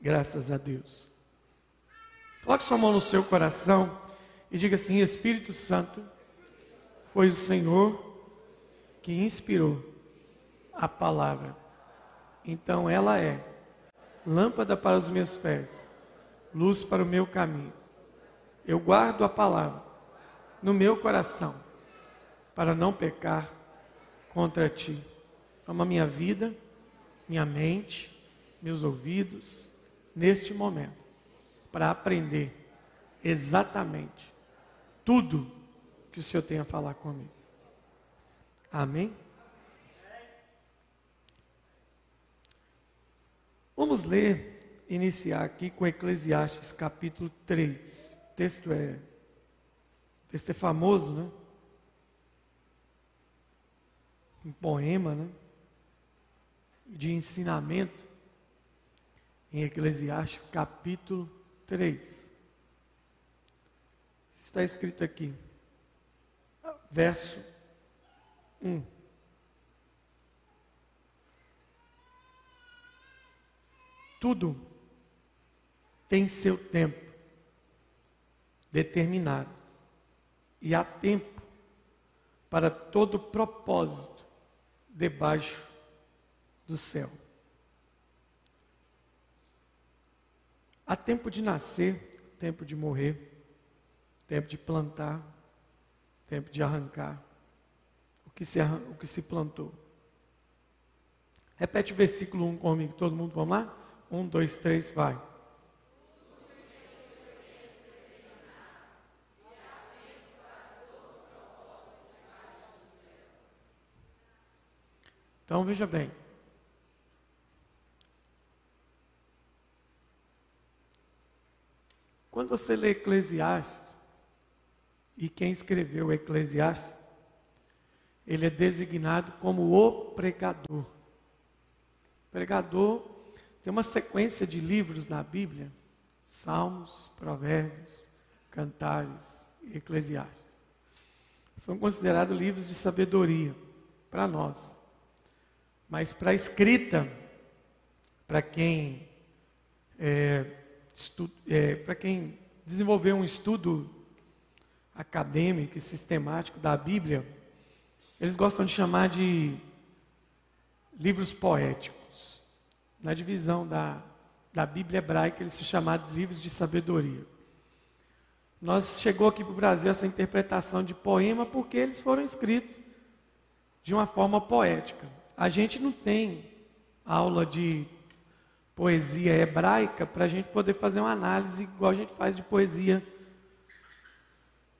Graças a Deus. Coloque sua mão no seu coração e diga assim: Espírito Santo, foi o Senhor que inspirou a palavra. Então ela é lâmpada para os meus pés, luz para o meu caminho. Eu guardo a palavra no meu coração para não pecar contra ti. Toma minha vida, minha mente, meus ouvidos, neste momento, para aprender exatamente tudo que o Senhor tem a falar comigo. Amém? Vamos ler, iniciar aqui com Eclesiastes capítulo 3. O texto é, o texto é famoso, né? Um poema, né? De ensinamento em Eclesiastes capítulo 3. Está escrito aqui, verso 1. Tudo tem seu tempo determinado. E há tempo para todo propósito debaixo do céu. Há tempo de nascer, tempo de morrer, tempo de plantar, tempo de arrancar o que se, o que se plantou. Repete o versículo 1 comigo, todo mundo, vamos lá? Um, dois, três, vai. Então veja bem. Quando você lê Eclesiastes, e quem escreveu Eclesiastes, ele é designado como o pregador. Pregador tem uma sequência de livros na Bíblia: Salmos, Provérbios, Cantares e Eclesiastes. São considerados livros de sabedoria para nós. Mas para a escrita, para quem é, é, para quem desenvolveu um estudo acadêmico e sistemático da Bíblia, eles gostam de chamar de livros poéticos na divisão da, da Bíblia hebraica, eles se chamaram de livros de sabedoria. Nós chegou aqui para o Brasil essa interpretação de poema porque eles foram escritos de uma forma poética. A gente não tem aula de poesia hebraica para a gente poder fazer uma análise igual a gente faz de poesia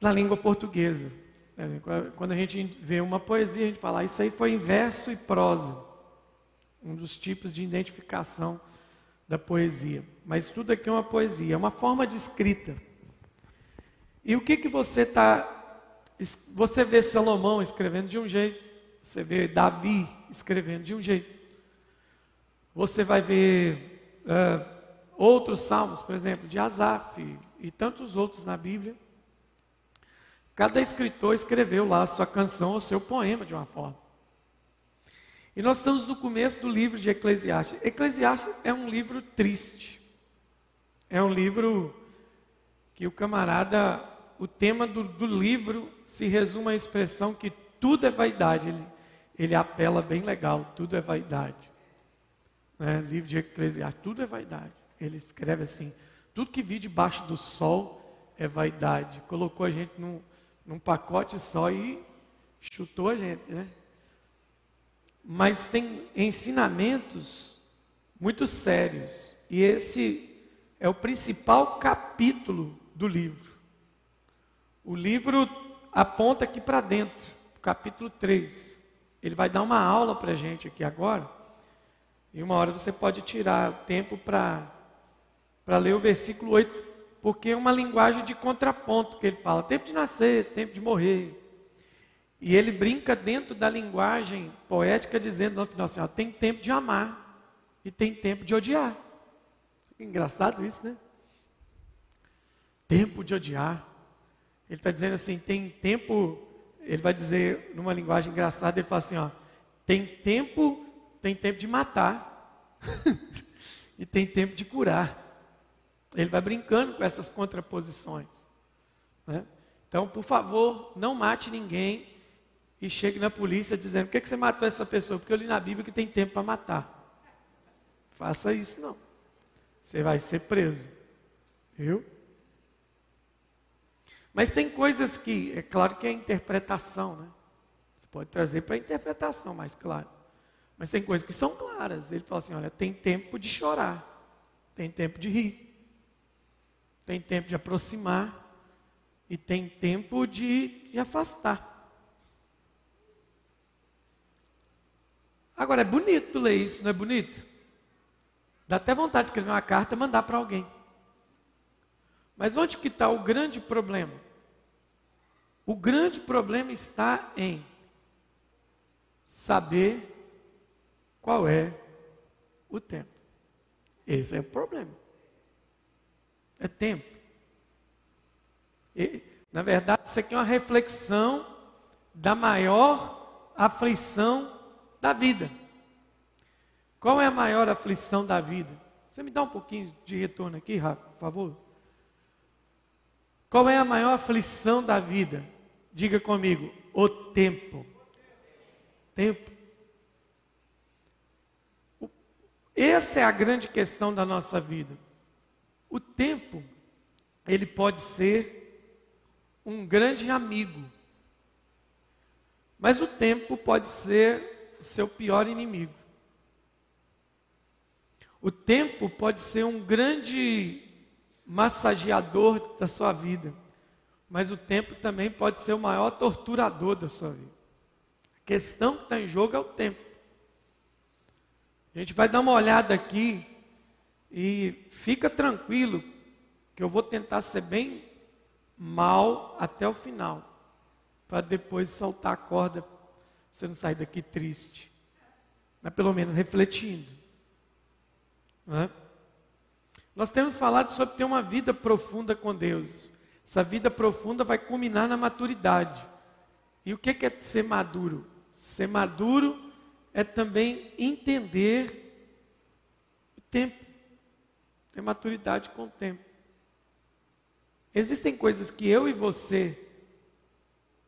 na língua portuguesa. Quando a gente vê uma poesia, a gente fala, ah, isso aí foi em verso e prosa um dos tipos de identificação da poesia. Mas tudo aqui é uma poesia, é uma forma de escrita. E o que que você está você vê Salomão escrevendo de um jeito, você vê Davi escrevendo de um jeito. Você vai ver uh, outros salmos, por exemplo, de Asaf e tantos outros na Bíblia. Cada escritor escreveu lá a sua canção ou seu poema de uma forma. E nós estamos no começo do livro de Eclesiastes. Eclesiastes é um livro triste. É um livro que o camarada, o tema do, do livro se resume à expressão que tudo é vaidade. Ele, ele apela bem legal, tudo é vaidade. Né? Livro de Eclesiastes, tudo é vaidade. Ele escreve assim: tudo que vi debaixo do sol é vaidade. Colocou a gente num, num pacote só e chutou a gente, né? mas tem ensinamentos muito sérios. E esse é o principal capítulo do livro. O livro aponta aqui para dentro, capítulo 3. Ele vai dar uma aula para a gente aqui agora. E uma hora você pode tirar tempo para ler o versículo 8, porque é uma linguagem de contraponto que ele fala: tempo de nascer, tempo de morrer, e ele brinca dentro da linguagem poética, dizendo no final assim: ó, tem tempo de amar e tem tempo de odiar. Engraçado isso, né? Tempo de odiar. Ele está dizendo assim: tem tempo. Ele vai dizer numa linguagem engraçada: ele fala assim: ó, tem tempo, tem tempo de matar. e tem tempo de curar. Ele vai brincando com essas contraposições. Né? Então, por favor, não mate ninguém e chegue na polícia dizendo: por que, que você matou essa pessoa? Porque eu li na Bíblia que tem tempo para matar. Faça isso não. Você vai ser preso. Viu? Mas tem coisas que, é claro que é interpretação, né? Você pode trazer para interpretação mais claro. Mas tem coisas que são claras. Ele fala assim: olha, tem tempo de chorar, tem tempo de rir, tem tempo de aproximar e tem tempo de, de afastar. Agora é bonito ler isso, não é bonito? Dá até vontade de escrever uma carta e mandar para alguém. Mas onde que está o grande problema? O grande problema está em saber qual é o tempo. Esse é o problema. É tempo. E, na verdade, isso aqui é uma reflexão da maior aflição da vida. Qual é a maior aflição da vida? Você me dá um pouquinho de retorno aqui, Rafa, por favor? Qual é a maior aflição da vida? Diga comigo, o tempo. Tempo. Essa é a grande questão da nossa vida. O tempo, ele pode ser um grande amigo, mas o tempo pode ser o seu pior inimigo. O tempo pode ser um grande massageador da sua vida, mas o tempo também pode ser o maior torturador da sua vida. A questão que está em jogo é o tempo. A gente vai dar uma olhada aqui e fica tranquilo que eu vou tentar ser bem mal até o final, para depois soltar a corda, você não sair daqui triste, mas pelo menos refletindo. É? Nós temos falado sobre ter uma vida profunda com Deus. Essa vida profunda vai culminar na maturidade. E o que é ser maduro? Ser maduro é também entender o tempo, ter maturidade com o tempo. Existem coisas que eu e você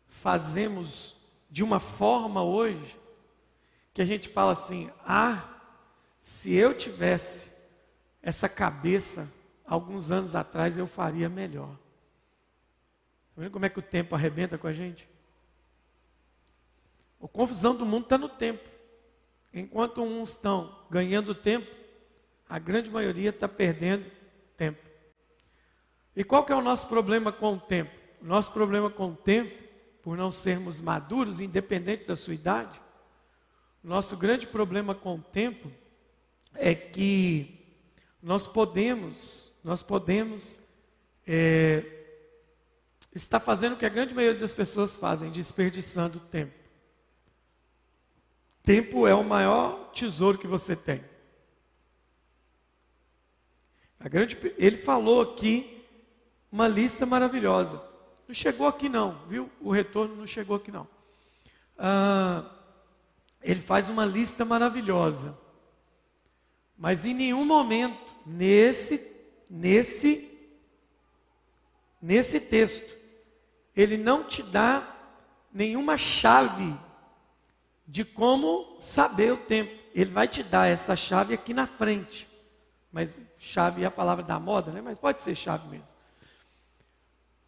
fazemos de uma forma hoje que a gente fala assim: ah, se eu tivesse essa cabeça alguns anos atrás, eu faria melhor. Está vendo como é que o tempo arrebenta com a gente? A confusão do mundo está no tempo. Enquanto uns estão ganhando tempo, a grande maioria está perdendo tempo. E qual que é o nosso problema com o tempo? O nosso problema com o tempo, por não sermos maduros, independente da sua idade, o nosso grande problema com o tempo é que nós podemos, nós podemos é, estar fazendo o que a grande maioria das pessoas fazem, desperdiçando tempo. Tempo é o maior tesouro que você tem. A grande, ele falou aqui uma lista maravilhosa. Não chegou aqui não, viu? O retorno não chegou aqui não. Ah, ele faz uma lista maravilhosa. Mas em nenhum momento, nesse, nesse, nesse texto, ele não te dá nenhuma chave de como saber o tempo. Ele vai te dar essa chave aqui na frente. Mas chave é a palavra da moda, né? Mas pode ser chave mesmo.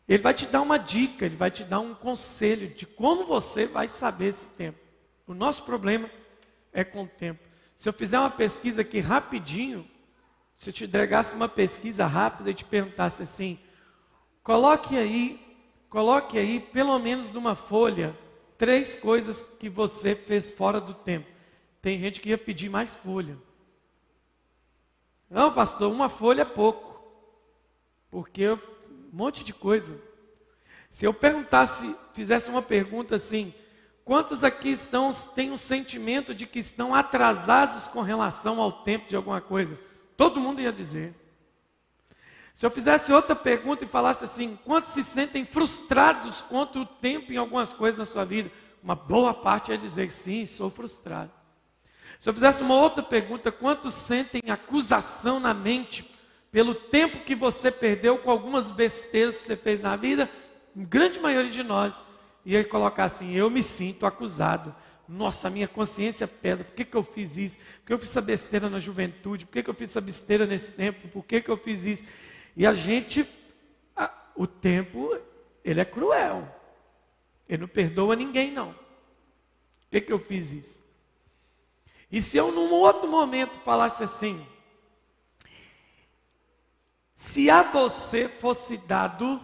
Ele vai te dar uma dica, ele vai te dar um conselho de como você vai saber esse tempo. O nosso problema é com o tempo. Se eu fizer uma pesquisa aqui rapidinho, se eu te entregasse uma pesquisa rápida e te perguntasse assim, coloque aí, coloque aí pelo menos numa folha três coisas que você fez fora do tempo. Tem gente que ia pedir mais folha. Não, pastor, uma folha é pouco. Porque um monte de coisa. Se eu perguntasse, fizesse uma pergunta assim, quantos aqui estão têm um sentimento de que estão atrasados com relação ao tempo de alguma coisa? Todo mundo ia dizer. Se eu fizesse outra pergunta e falasse assim: quantos se sentem frustrados contra o tempo em algumas coisas na sua vida? Uma boa parte ia dizer sim, sou frustrado. Se eu fizesse uma outra pergunta, quantos sentem acusação na mente pelo tempo que você perdeu com algumas besteiras que você fez na vida? grande maioria de nós ia colocar assim: eu me sinto acusado. Nossa, minha consciência pesa. Por que, que eu fiz isso? Por que eu fiz essa besteira na juventude? Por que, que eu fiz essa besteira nesse tempo? Por que, que eu fiz isso? E a gente, a, o tempo, ele é cruel. Ele não perdoa ninguém, não. Por que, que eu fiz isso? E se eu, num outro momento, falasse assim: se a você fosse dado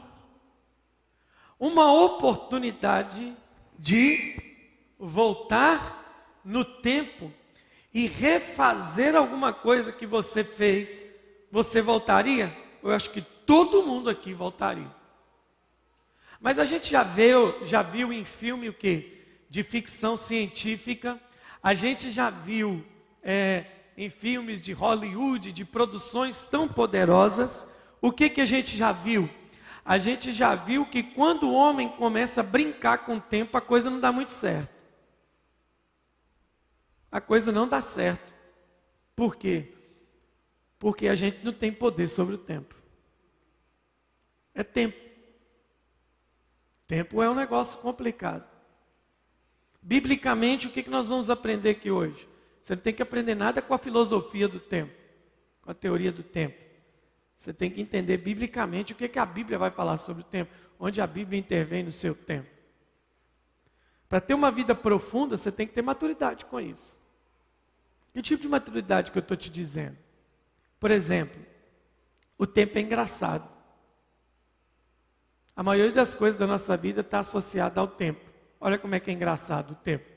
uma oportunidade de voltar no tempo e refazer alguma coisa que você fez, você voltaria? Eu acho que todo mundo aqui voltaria. Mas a gente já viu, já viu em filme o que? De ficção científica. A gente já viu é, em filmes de Hollywood, de produções tão poderosas. O que, que a gente já viu? a gente já viu que quando o homem começa a brincar com o tempo, a coisa não dá muito certo. A coisa não dá certo. Por quê? Porque a gente não tem poder sobre o tempo. É tempo. Tempo é um negócio complicado. Biblicamente, o que nós vamos aprender aqui hoje? Você não tem que aprender nada com a filosofia do tempo, com a teoria do tempo. Você tem que entender biblicamente o que, a Bíblia vai falar sobre o tempo, onde a Bíblia intervém no seu tempo. Para ter uma vida profunda, você tem que ter maturidade com isso. Que tipo de maturidade que eu estou te dizendo? Por exemplo, o tempo é engraçado. A maioria das coisas da nossa vida está associada ao tempo. Olha como é que é engraçado o tempo.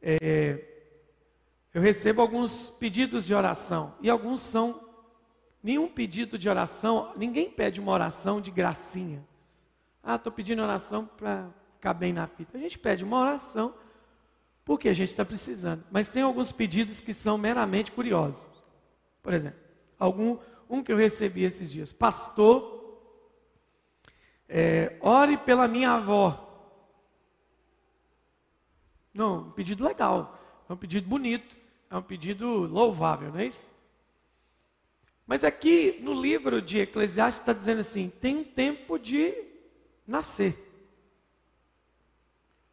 É, eu recebo alguns pedidos de oração e alguns são Nenhum pedido de oração, ninguém pede uma oração de gracinha. Ah, estou pedindo oração para ficar bem na fita. A gente pede uma oração porque a gente está precisando. Mas tem alguns pedidos que são meramente curiosos. Por exemplo, algum, um que eu recebi esses dias. Pastor, é, ore pela minha avó. Não, um pedido legal. É um pedido bonito. É um pedido louvável, não é isso? Mas aqui no livro de Eclesiastes está dizendo assim: tem um tempo de nascer,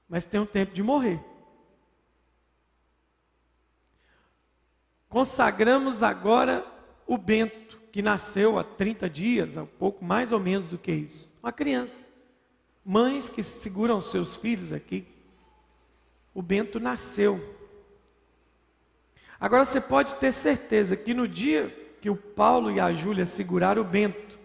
mas tem um tempo de morrer. Consagramos agora o Bento, que nasceu há 30 dias, há um pouco mais ou menos do que isso. Uma criança. Mães que seguram seus filhos aqui. O Bento nasceu. Agora você pode ter certeza que no dia que o Paulo e a Júlia seguraram o Bento.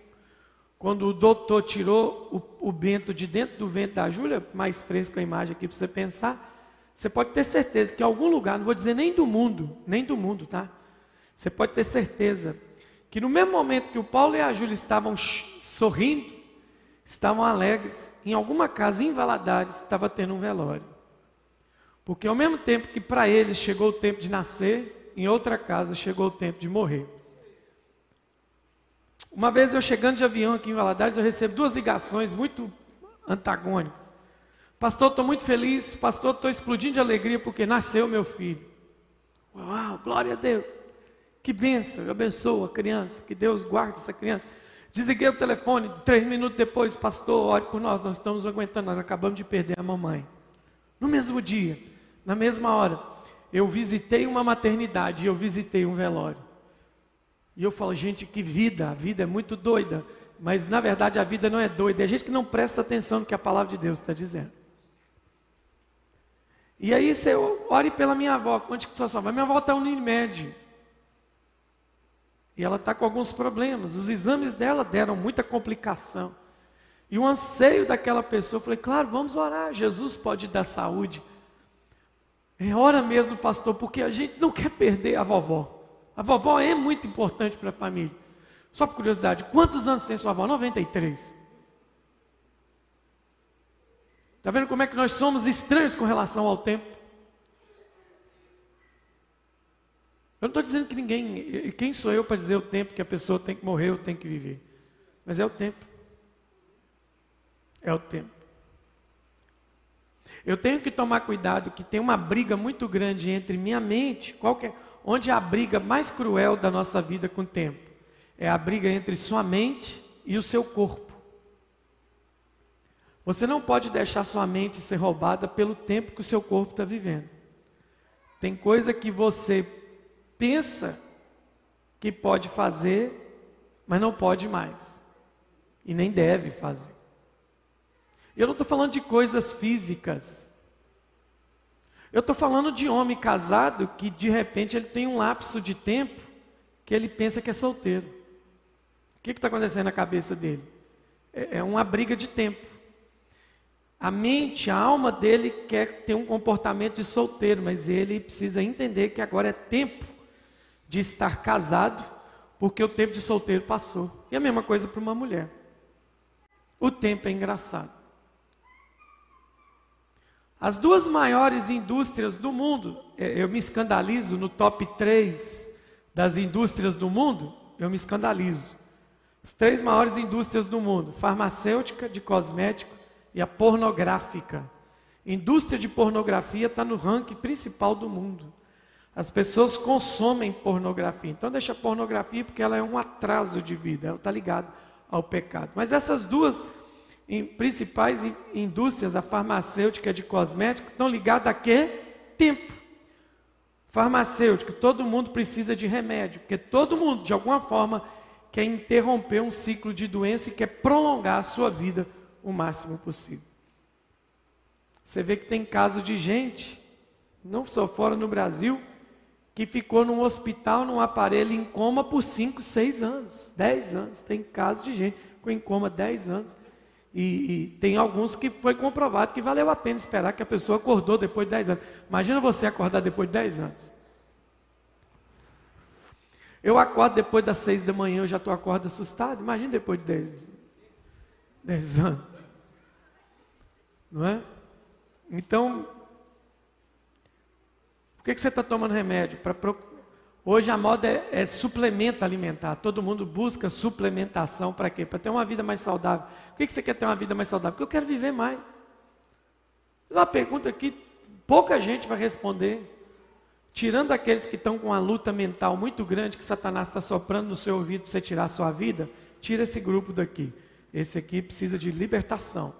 Quando o doutor tirou o, o Bento de dentro do vento da Júlia, mais fresco a imagem aqui para você pensar, você pode ter certeza que em algum lugar, não vou dizer nem do mundo, nem do mundo, tá? Você pode ter certeza que no mesmo momento que o Paulo e a Júlia estavam sorrindo, estavam alegres, em alguma casa em Valadares estava tendo um velório. Porque ao mesmo tempo que para eles chegou o tempo de nascer, em outra casa chegou o tempo de morrer. Uma vez eu chegando de avião aqui em Valadares, eu recebo duas ligações muito antagônicas. Pastor, estou muito feliz. Pastor, estou explodindo de alegria porque nasceu meu filho. Uau, glória a Deus. Que bênção, eu abençoo a criança, que Deus guarde essa criança. Desliguei o telefone, três minutos depois, pastor, ore por nós, nós estamos aguentando, nós acabamos de perder a mamãe. No mesmo dia, na mesma hora, eu visitei uma maternidade e eu visitei um velório. E eu falo, gente, que vida, a vida é muito doida. Mas na verdade a vida não é doida, é gente que não presta atenção no que a palavra de Deus está dizendo. E aí você ore pela minha avó, onde que sua avó? Minha avó está no Unimed. E ela está com alguns problemas. Os exames dela deram muita complicação. E o anseio daquela pessoa, eu falei, claro, vamos orar. Jesus pode dar saúde. É hora mesmo, pastor, porque a gente não quer perder a vovó. A vovó é muito importante para a família. Só por curiosidade, quantos anos tem sua avó? 93. Está vendo como é que nós somos estranhos com relação ao tempo? Eu não estou dizendo que ninguém. Quem sou eu para dizer o tempo que a pessoa tem que morrer ou tem que viver? Mas é o tempo. É o tempo. Eu tenho que tomar cuidado que tem uma briga muito grande entre minha mente, qualquer, onde é a briga mais cruel da nossa vida com o tempo? É a briga entre sua mente e o seu corpo. Você não pode deixar sua mente ser roubada pelo tempo que o seu corpo está vivendo. Tem coisa que você pensa que pode fazer, mas não pode mais. E nem deve fazer. Eu não estou falando de coisas físicas. Eu estou falando de homem casado que de repente ele tem um lapso de tempo que ele pensa que é solteiro. O que está acontecendo na cabeça dele? É, é uma briga de tempo. A mente, a alma dele quer ter um comportamento de solteiro, mas ele precisa entender que agora é tempo de estar casado, porque o tempo de solteiro passou. E a mesma coisa para uma mulher. O tempo é engraçado. As duas maiores indústrias do mundo, é, eu me escandalizo no top 3 das indústrias do mundo, eu me escandalizo. As três maiores indústrias do mundo: farmacêutica, de cosmético e a pornográfica. Indústria de pornografia está no ranking principal do mundo. As pessoas consomem pornografia. Então deixa a pornografia porque ela é um atraso de vida, ela está ligada ao pecado. Mas essas duas principais indústrias, a farmacêutica e a de cosméticos, estão ligadas a quê? Tempo. Farmacêutica, todo mundo precisa de remédio, porque todo mundo, de alguma forma, quer interromper um ciclo de doença e quer prolongar a sua vida o máximo possível. Você vê que tem caso de gente, não só fora no Brasil, que ficou num hospital, num aparelho em coma por 5, 6 anos, 10 anos. Tem caso de gente com em coma 10 anos. E, e, tem alguns que foi comprovado que valeu a pena esperar que a pessoa acordou depois de 10 anos. Imagina você acordar depois de 10 anos. Eu acordo depois das 6 da manhã, eu já estou acordo assustado. Imagina depois de 10, 10 anos. Não é? Então, por que, que você está tomando remédio? Pra, hoje a moda é, é, suplemento alimentar. Todo mundo busca suplementação para quê? Para ter uma vida mais saudável. Por que, que você quer ter uma vida mais saudável? Porque eu quero viver mais. É uma pergunta que pouca gente vai responder. Tirando aqueles que estão com uma luta mental muito grande, que Satanás está soprando no seu ouvido para você tirar a sua vida, tira esse grupo daqui. Esse aqui precisa de libertação.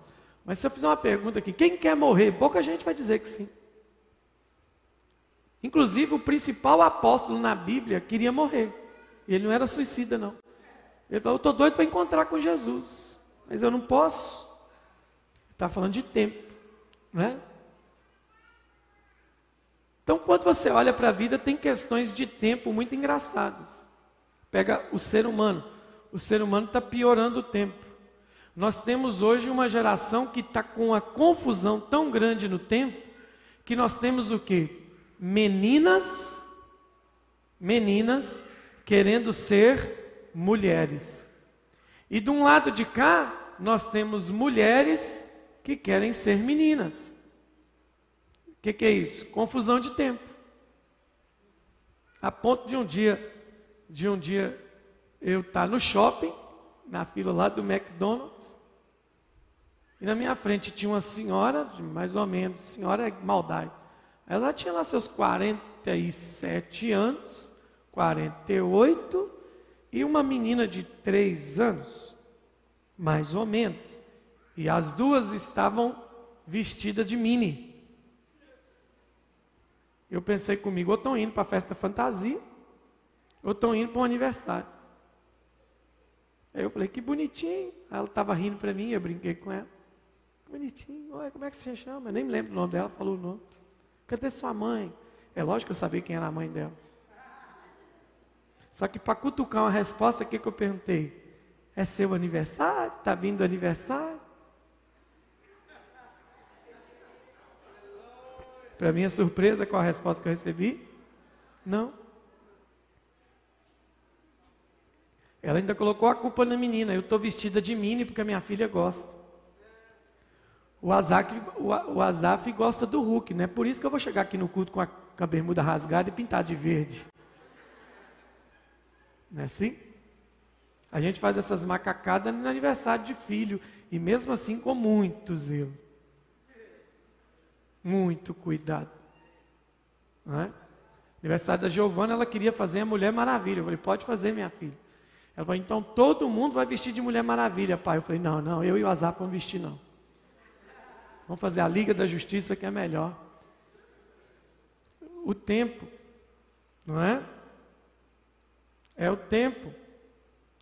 Mas se eu fizer uma pergunta aqui, quem quer morrer? Pouca gente vai dizer que sim. Inclusive, o principal apóstolo na Bíblia queria morrer. Ele não era suicida, não. Ele falou: Eu estou doido para encontrar com Jesus, mas eu não posso. Está falando de tempo, né? Então, quando você olha para a vida, tem questões de tempo muito engraçadas. Pega o ser humano. O ser humano está piorando o tempo. Nós temos hoje uma geração que está com uma confusão tão grande no tempo que nós temos o que? Meninas, meninas querendo ser mulheres. E de um lado de cá, nós temos mulheres que querem ser meninas. O que, que é isso? Confusão de tempo. A ponto de um dia, de um dia eu estar tá no shopping na fila lá do McDonald's. E na minha frente tinha uma senhora, de mais ou menos, senhora é maldade. Ela tinha lá seus 47 anos, 48, e uma menina de 3 anos, mais ou menos. E as duas estavam vestidas de mini. Eu pensei comigo, ou estão indo para a festa fantasia, ou estão indo para um aniversário. Aí eu falei, que bonitinho. Ela estava rindo para mim, eu brinquei com ela. Que bonitinho. Como é que você chama? Eu nem me lembro o nome dela, falou o nome. Cadê sua mãe? É lógico que eu sabia quem era a mãe dela. Só que para cutucar uma resposta, o que, que eu perguntei? É seu aniversário? Está vindo aniversário? Para minha surpresa, qual a resposta que eu recebi? Não. Ela ainda colocou a culpa na menina. Eu estou vestida de mini porque a minha filha gosta. O Azaf, o, Azaf gosta do Hulk, né? Por isso que eu vou chegar aqui no culto com a, com a bermuda rasgada e pintar de verde. Não é assim? A gente faz essas macacadas no aniversário de filho. E mesmo assim com muito zelo. muito cuidado. Não é? Aniversário da Giovana, ela queria fazer a Mulher Maravilha. Eu falei, pode fazer, minha filha. Ela falou, então todo mundo vai vestir de Mulher Maravilha, pai. Eu falei, não, não, eu e o Azar vamos vestir, não. Vamos fazer a Liga da Justiça que é melhor. O tempo, não é? É o tempo.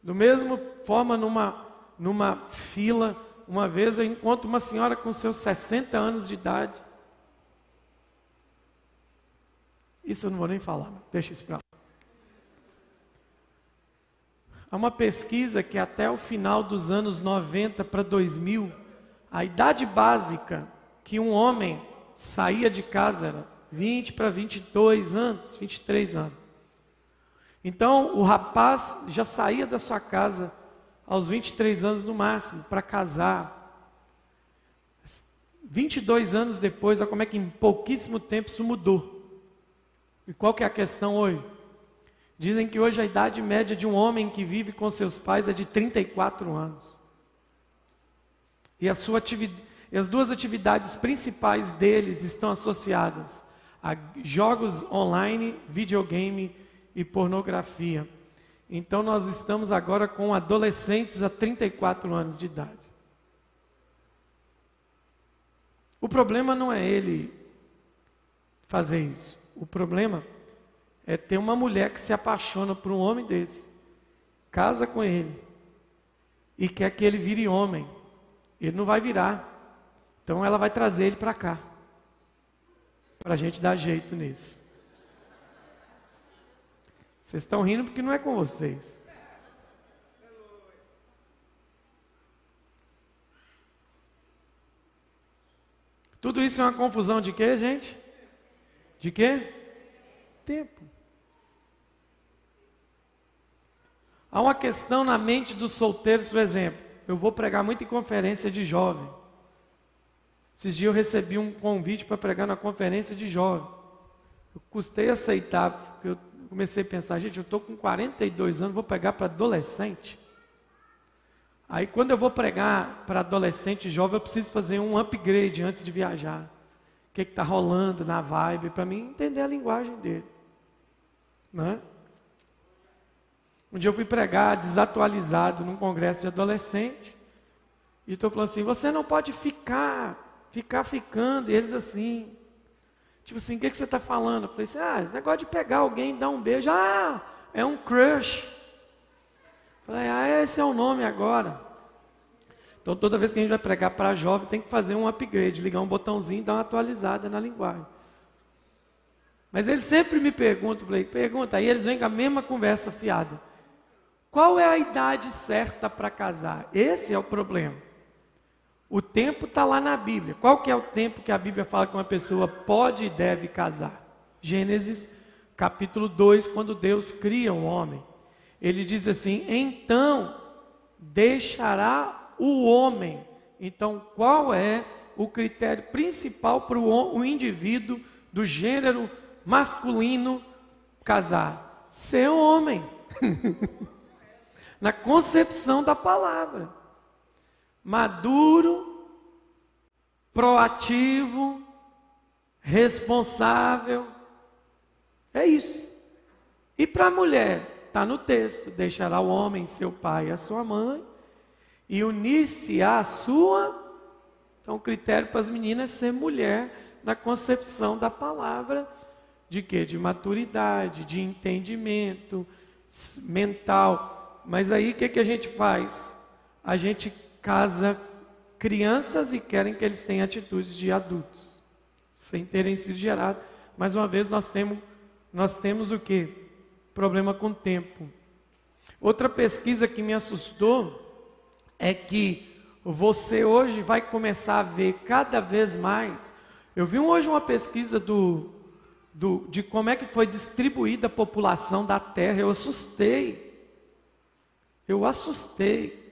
Do mesmo forma, numa, numa fila, uma vez eu encontro uma senhora com seus 60 anos de idade. Isso eu não vou nem falar, deixa isso para lá. Há uma pesquisa que até o final dos anos 90 para 2000, a idade básica que um homem saía de casa era 20 para 22 anos, 23 anos. Então, o rapaz já saía da sua casa aos 23 anos no máximo para casar. 22 anos depois, olha como é que em pouquíssimo tempo isso mudou. E qual que é a questão hoje? Dizem que hoje a idade média de um homem que vive com seus pais é de 34 anos. E, a sua e as duas atividades principais deles estão associadas a jogos online, videogame e pornografia. Então nós estamos agora com adolescentes a 34 anos de idade. O problema não é ele fazer isso. O problema é ter uma mulher que se apaixona por um homem desse, casa com ele e quer que ele vire homem. Ele não vai virar. Então ela vai trazer ele para cá. Para a gente dar jeito nisso. Vocês estão rindo porque não é com vocês. Tudo isso é uma confusão de quê, gente? De quê? Tempo. Há uma questão na mente dos solteiros, por exemplo. Eu vou pregar muito em conferência de jovem. Esses dias eu recebi um convite para pregar na conferência de jovem. Eu custei aceitar, porque eu comecei a pensar, gente, eu estou com 42 anos, vou pregar para adolescente. Aí quando eu vou pregar para adolescente jovem, eu preciso fazer um upgrade antes de viajar que está rolando na vibe, para mim entender a linguagem dele. Né? Um dia eu fui pregar desatualizado num congresso de adolescente, e estou falando assim: você não pode ficar, ficar ficando, e eles assim. Tipo assim, o que, que você está falando? Eu falei assim: ah, esse negócio de pegar alguém dar um beijo, ah, é um crush. Eu falei, ah, esse é o nome agora. Então, toda vez que a gente vai pregar para jovem, tem que fazer um upgrade, ligar um botãozinho e dar uma atualizada na linguagem. Mas eles sempre me perguntam, falei, pergunta, aí eles vêm com a mesma conversa fiada. Qual é a idade certa para casar? Esse é o problema. O tempo está lá na Bíblia. Qual que é o tempo que a Bíblia fala que uma pessoa pode e deve casar? Gênesis capítulo 2, quando Deus cria o homem. Ele diz assim: então deixará o homem. Então, qual é o critério principal para o indivíduo do gênero masculino casar? Ser homem. Na concepção da palavra. Maduro, proativo, responsável. É isso. E para a mulher, está no texto: deixará o homem seu pai e a sua mãe e unir-se à sua. Então, o critério para as meninas é ser mulher na concepção da palavra de quê? De maturidade, de entendimento mental. Mas aí o que, que a gente faz? A gente casa crianças e querem que eles tenham atitudes de adultos, sem terem sido gerados. Mais uma vez, nós temos, nós temos o que? Problema com o tempo. Outra pesquisa que me assustou é que você hoje vai começar a ver cada vez mais. Eu vi hoje uma pesquisa do, do, de como é que foi distribuída a população da Terra. Eu assustei. Eu assustei.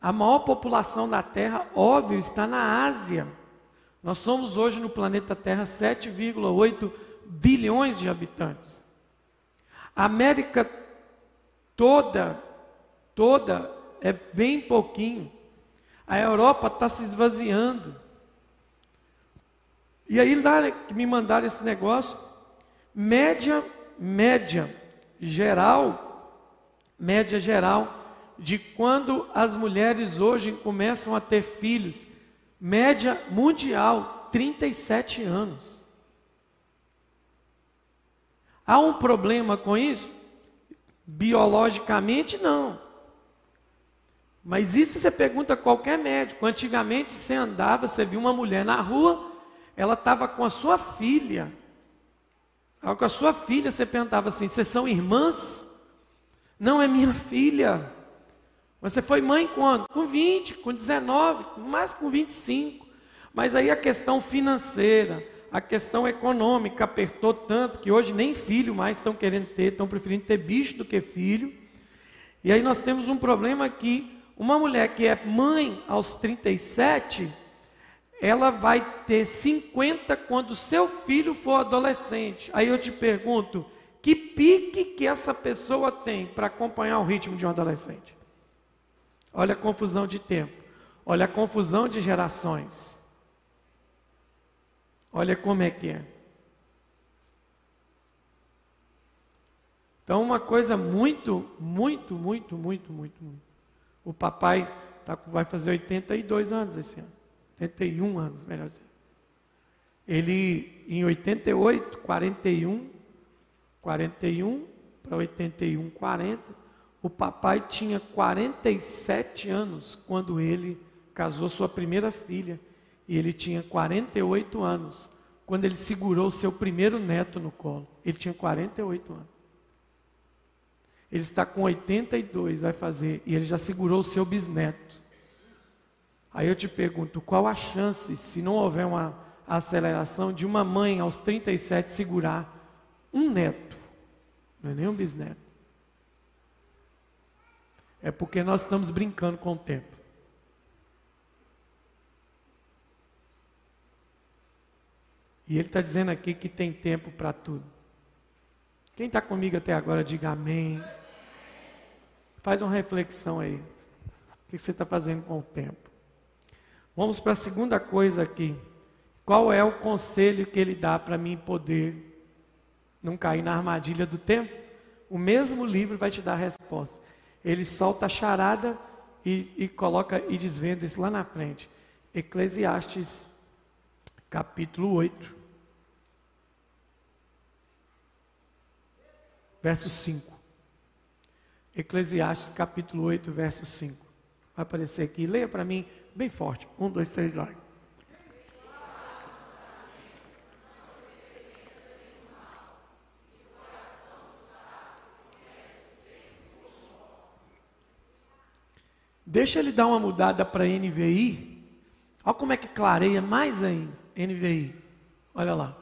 A maior população da Terra, óbvio, está na Ásia. Nós somos hoje no planeta Terra 7,8 bilhões de habitantes. A América toda, toda é bem pouquinho. A Europa está se esvaziando. E aí lá que me mandaram esse negócio, média, média geral, média geral de quando as mulheres hoje começam a ter filhos, média mundial, 37 anos. Há um problema com isso? Biologicamente, não. Mas isso você pergunta a qualquer médico. Antigamente você andava, você viu uma mulher na rua, ela estava com a sua filha. Com a sua filha, você perguntava assim: vocês são irmãs? Não é minha filha. Você foi mãe quando? Com 20, com 19, mais com 25. Mas aí a questão financeira, a questão econômica apertou tanto que hoje nem filho mais estão querendo ter, estão preferindo ter bicho do que filho. E aí nós temos um problema que uma mulher que é mãe aos 37, ela vai ter 50 quando seu filho for adolescente. Aí eu te pergunto, que pique que essa pessoa tem para acompanhar o ritmo de um adolescente? Olha a confusão de tempo. Olha a confusão de gerações. Olha como é que é. Então, uma coisa muito, muito, muito, muito, muito, muito. O papai tá, vai fazer 82 anos esse ano. 81 anos, melhor dizer. Ele, em 88, 41, 41 para 81, 40, o papai tinha 47 anos quando ele casou sua primeira filha. E ele tinha 48 anos quando ele segurou seu primeiro neto no colo. Ele tinha 48 anos. Ele está com 82, vai fazer, e ele já segurou o seu bisneto. Aí eu te pergunto, qual a chance, se não houver uma aceleração, de uma mãe aos 37 segurar um neto? Não é nem um bisneto é porque nós estamos brincando com o tempo. E ele está dizendo aqui que tem tempo para tudo. Quem está comigo até agora, diga amém. Faz uma reflexão aí. O que você está fazendo com o tempo? Vamos para a segunda coisa aqui. Qual é o conselho que ele dá para mim poder não cair na armadilha do tempo? O mesmo livro vai te dar a resposta ele solta a charada e, e coloca e desvenda isso lá na frente. Eclesiastes, capítulo 8, verso 5. Eclesiastes, capítulo 8, verso 5. Vai aparecer aqui, leia para mim bem forte. Um, dois, três, olha. Deixa ele dar uma mudada para NVI. Olha como é que clareia mais ainda. NVI. Olha lá.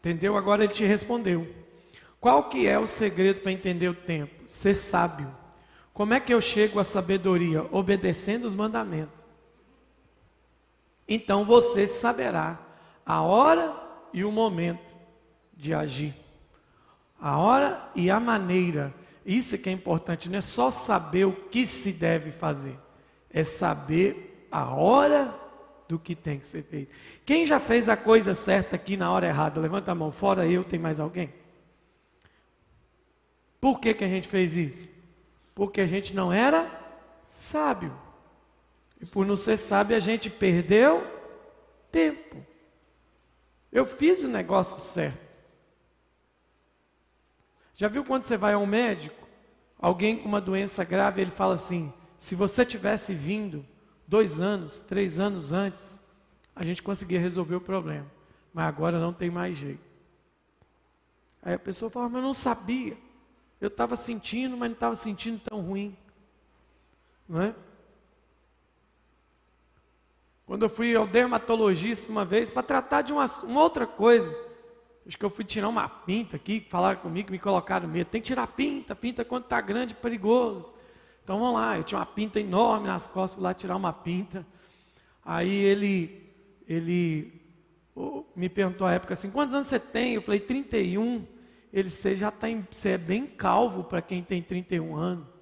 Entendeu? Agora ele te respondeu. Qual que é o segredo para entender o tempo? Ser sábio. Como é que eu chego à sabedoria? Obedecendo os mandamentos. Então você saberá a hora e o momento de agir. A hora e a maneira. Isso é que é importante, não é só saber o que se deve fazer, é saber a hora do que tem que ser feito. Quem já fez a coisa certa aqui na hora errada? Levanta a mão, fora eu, tem mais alguém? Por que, que a gente fez isso? Porque a gente não era sábio. E por não ser sábio, a gente perdeu tempo. Eu fiz o negócio certo. Já viu quando você vai ao médico? Alguém com uma doença grave, ele fala assim: se você tivesse vindo dois anos, três anos antes, a gente conseguia resolver o problema. Mas agora não tem mais jeito. Aí a pessoa fala, mas eu não sabia. Eu estava sentindo, mas não estava sentindo tão ruim. Não é? Quando eu fui ao dermatologista uma vez para tratar de uma, uma, outra coisa. Acho que eu fui tirar uma pinta aqui, falaram comigo, me colocaram medo. Tem que tirar pinta, pinta quando está grande, perigoso. Então vamos lá, eu tinha uma pinta enorme nas costas, fui lá tirar uma pinta. Aí ele, ele me perguntou à época assim, quantos anos você tem? Eu falei, 31. ele você já está você é bem calvo para quem tem 31 anos.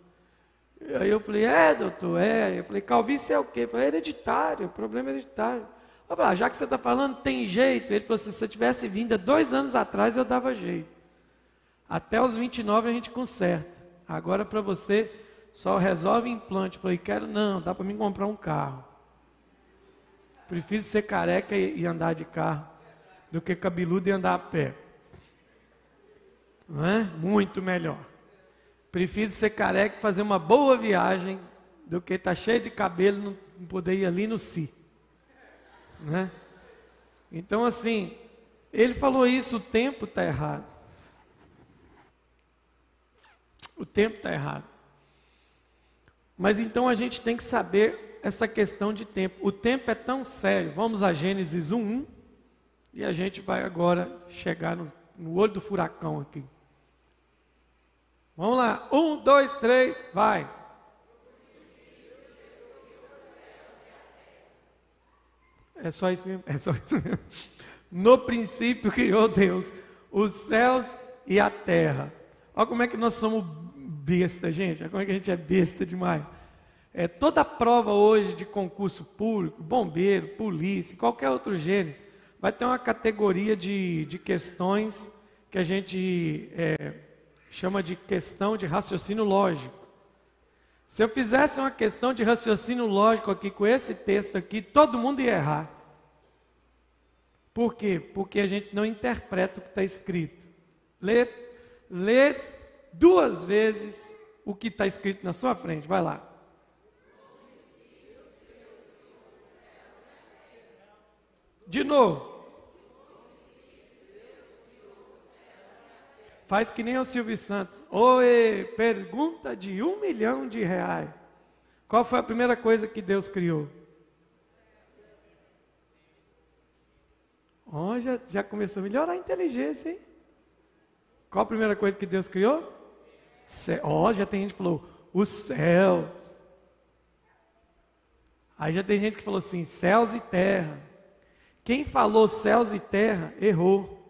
Aí eu falei, é, doutor, é. Eu falei, calvície é o quê? Eu falei, é hereditário, problema é hereditário. Eu falei, ah, já que você está falando, tem jeito. Ele falou assim, se eu tivesse vindo há dois anos atrás, eu dava jeito. Até os 29 a gente conserta. Agora para você, só resolve implante. Eu falei, quero não, dá para mim comprar um carro. Prefiro ser careca e andar de carro do que cabeludo e andar a pé. Não é? Muito melhor. Prefiro ser careca e fazer uma boa viagem do que estar tá cheio de cabelo e não poder ir ali no si. Né? Então, assim, ele falou isso, o tempo está errado. O tempo está errado. Mas então a gente tem que saber essa questão de tempo. O tempo é tão sério. Vamos a Gênesis 1, e a gente vai agora chegar no, no olho do furacão aqui. Vamos lá. Um, dois, três, vai. É só isso mesmo? É só isso mesmo. No princípio criou Deus os céus e a terra. Olha como é que nós somos besta, gente. Olha como é que a gente é besta demais. É, toda prova hoje de concurso público, bombeiro, polícia, qualquer outro gênero, vai ter uma categoria de, de questões que a gente é, chama de questão de raciocínio lógico. Se eu fizesse uma questão de raciocínio lógico aqui com esse texto aqui, todo mundo ia errar. Por quê? Porque a gente não interpreta o que está escrito. Lê, lê duas vezes o que está escrito na sua frente. Vai lá. De novo. Faz que nem o Silvio Santos. Oi, pergunta de um milhão de reais. Qual foi a primeira coisa que Deus criou? Oh, já, já começou a melhorar a inteligência, hein? Qual a primeira coisa que Deus criou? Ó, oh, já tem gente que falou, os céus. Aí já tem gente que falou assim, céus e terra. Quem falou céus e terra, errou.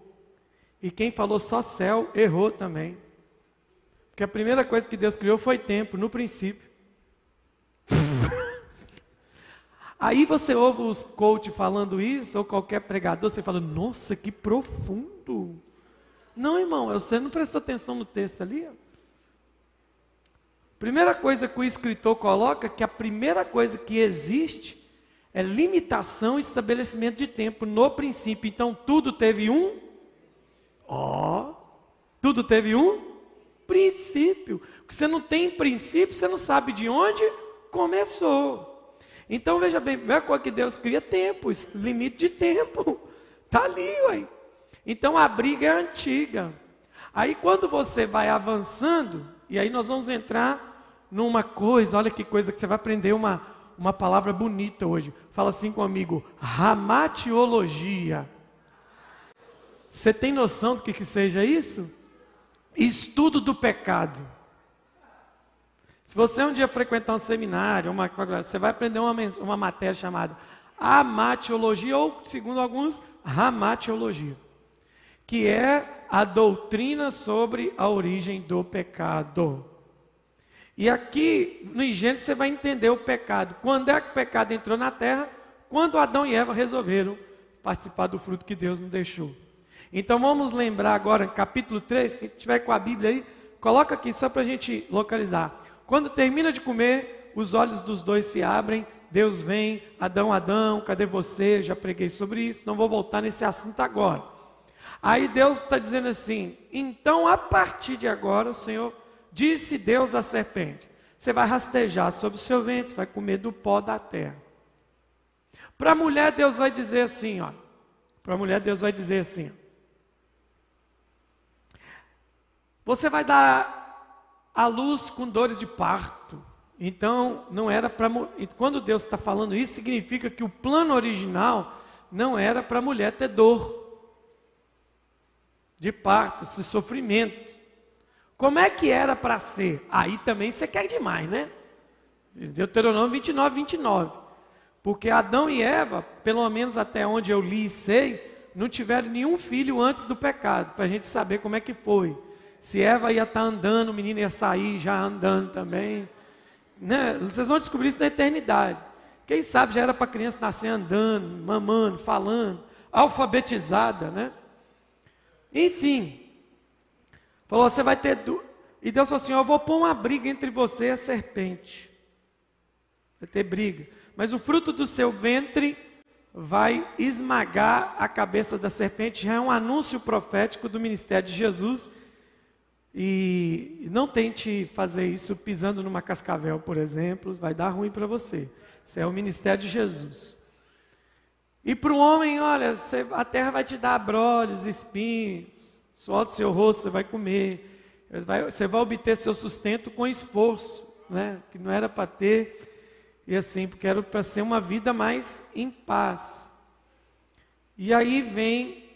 E quem falou só céu, errou também. Porque a primeira coisa que Deus criou foi tempo, no princípio. Aí você ouve os coach falando isso, ou qualquer pregador, você fala, nossa, que profundo. Não, irmão, você não prestou atenção no texto ali. Primeira coisa que o escritor coloca, que a primeira coisa que existe é limitação e estabelecimento de tempo no princípio. Então tudo teve um Ó, oh, tudo teve um princípio. Porque você não tem princípio, você não sabe de onde começou. Então veja bem, a primeira coisa que Deus cria tempo, limite de tempo. Está ali, ué. Então a briga é antiga. Aí quando você vai avançando, e aí nós vamos entrar numa coisa, olha que coisa que você vai aprender uma, uma palavra bonita hoje. Fala assim comigo, ramatiologia. Você tem noção do que, que seja isso? Estudo do pecado. Se você um dia frequentar um seminário, uma você vai aprender uma, uma matéria chamada amatiologia, ou, segundo alguns, ramatiologia, que é a doutrina sobre a origem do pecado. E aqui no Gênesis você vai entender o pecado. Quando é que o pecado entrou na terra? Quando Adão e Eva resolveram participar do fruto que Deus não deixou. Então vamos lembrar agora, capítulo 3, quem tiver com a Bíblia aí, coloca aqui só para a gente localizar. Quando termina de comer, os olhos dos dois se abrem, Deus vem, Adão, Adão, cadê você? Já preguei sobre isso, não vou voltar nesse assunto agora. Aí Deus está dizendo assim: então a partir de agora, o Senhor disse Deus à serpente: você vai rastejar sobre o seu ventre, você vai comer do pó da terra. Para a mulher, Deus vai dizer assim: ó. Para a mulher, Deus vai dizer assim: Você vai dar a luz com dores de parto. Então, não era para. Quando Deus está falando isso, significa que o plano original não era para a mulher ter dor de parto, esse sofrimento. Como é que era para ser? Aí também você quer demais, né? Deuteronômio 29, 29. Porque Adão e Eva, pelo menos até onde eu li e sei, não tiveram nenhum filho antes do pecado, para a gente saber como é que foi. Se Eva ia estar tá andando, o menino ia sair já andando também. Né? Vocês vão descobrir isso na eternidade. Quem sabe já era para a criança nascer andando, mamando, falando, alfabetizada, né? Enfim, falou: você vai ter. Du... E Deus falou assim: Eu vou pôr uma briga entre você e a serpente. Vai ter briga. Mas o fruto do seu ventre vai esmagar a cabeça da serpente. Já é um anúncio profético do ministério de Jesus. E não tente fazer isso pisando numa cascavel, por exemplo, vai dar ruim para você. Isso é o ministério de Jesus. E para o homem, olha, você, a terra vai te dar abrolhos, espinhos, suor do seu rosto você vai comer, vai, você vai obter seu sustento com esforço, né? que não era para ter, e assim, porque era para ser uma vida mais em paz. E aí vem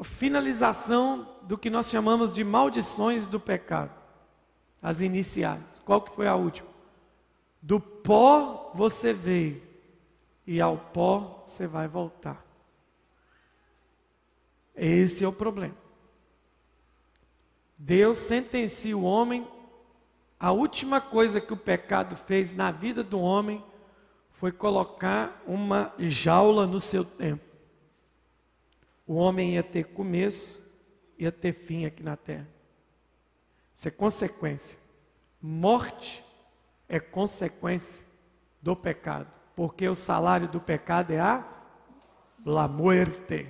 a finalização do que nós chamamos de maldições do pecado, as iniciais. Qual que foi a última? Do pó você veio, e ao pó você vai voltar. Esse é o problema. Deus sentencia o homem. A última coisa que o pecado fez na vida do homem foi colocar uma jaula no seu tempo. O homem ia ter começo, ia ter fim aqui na terra. Isso é consequência. Morte é consequência do pecado porque o salário do pecado é a la muerte.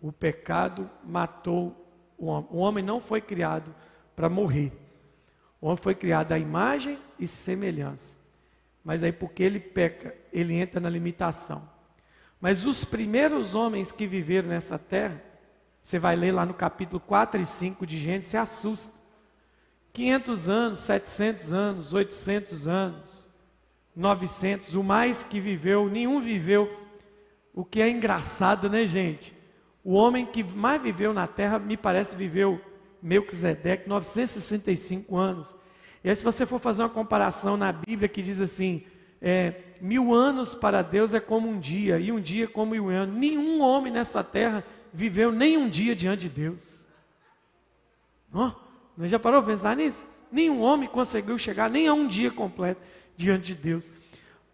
O pecado matou o homem. O homem não foi criado para morrer. O homem foi criado à imagem e semelhança. Mas aí porque ele peca, ele entra na limitação. Mas os primeiros homens que viveram nessa terra, você vai ler lá no capítulo 4 e 5 de Gênesis, se assusta. 500 anos, 700 anos, 800 anos, 900, o mais que viveu, nenhum viveu. O que é engraçado, né, gente? O homem que mais viveu na terra, me parece, viveu Melquisedeque, 965 anos. E aí, se você for fazer uma comparação na Bíblia que diz assim: é, mil anos para Deus é como um dia, e um dia como um ano. Nenhum homem nessa terra viveu nem um dia diante de Deus. Oh, já parou para pensar nisso? Nenhum homem conseguiu chegar nem a um dia completo diante de Deus.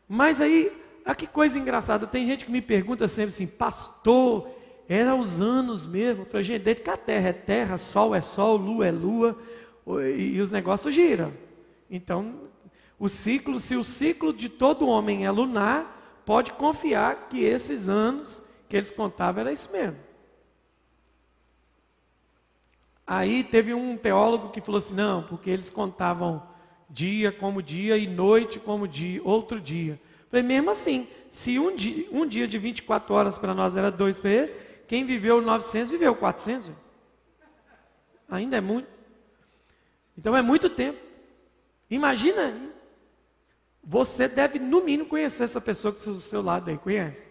Mas aí, a que coisa engraçada, tem gente que me pergunta sempre assim, pastor, era os anos mesmo. Eu falei, gente, desde que a terra é terra, sol é sol, lua é lua, e, os negócios giram. Então, o ciclo, se o ciclo de todo homem é lunar, pode confiar que esses anos que eles contavam era isso mesmo. Aí teve um teólogo que falou assim: não, porque eles contavam dia como dia e noite como dia, outro dia. Falei, mesmo assim, se um dia, um dia de 24 horas para nós era dois meses, quem viveu 900 viveu 400. Ainda é muito. Então é muito tempo. Imagina, você deve no mínimo conhecer essa pessoa que está do seu lado aí, conhece?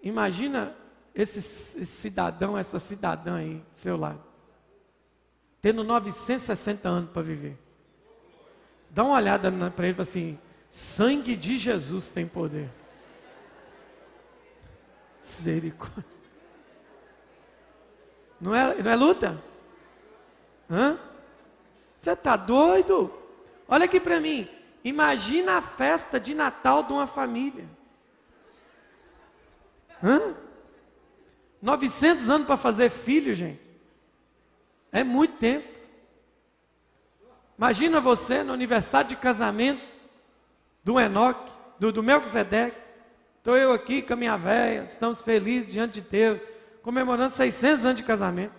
Imagina esse, esse cidadão, essa cidadã aí do seu lado tendo 960 anos para viver. Dá uma olhada para ele assim: sangue de Jesus tem poder. Misericórdia. Não é, não é luta? Hã? Você está doido? Olha aqui para mim. Imagina a festa de Natal de uma família. Hã? 900 anos para fazer filho, gente. É muito tempo. Imagina você no aniversário de casamento do Enoque, do, do Melquisedeque. Estou eu aqui com a minha velha, estamos felizes diante de Deus, comemorando 600 anos de casamento.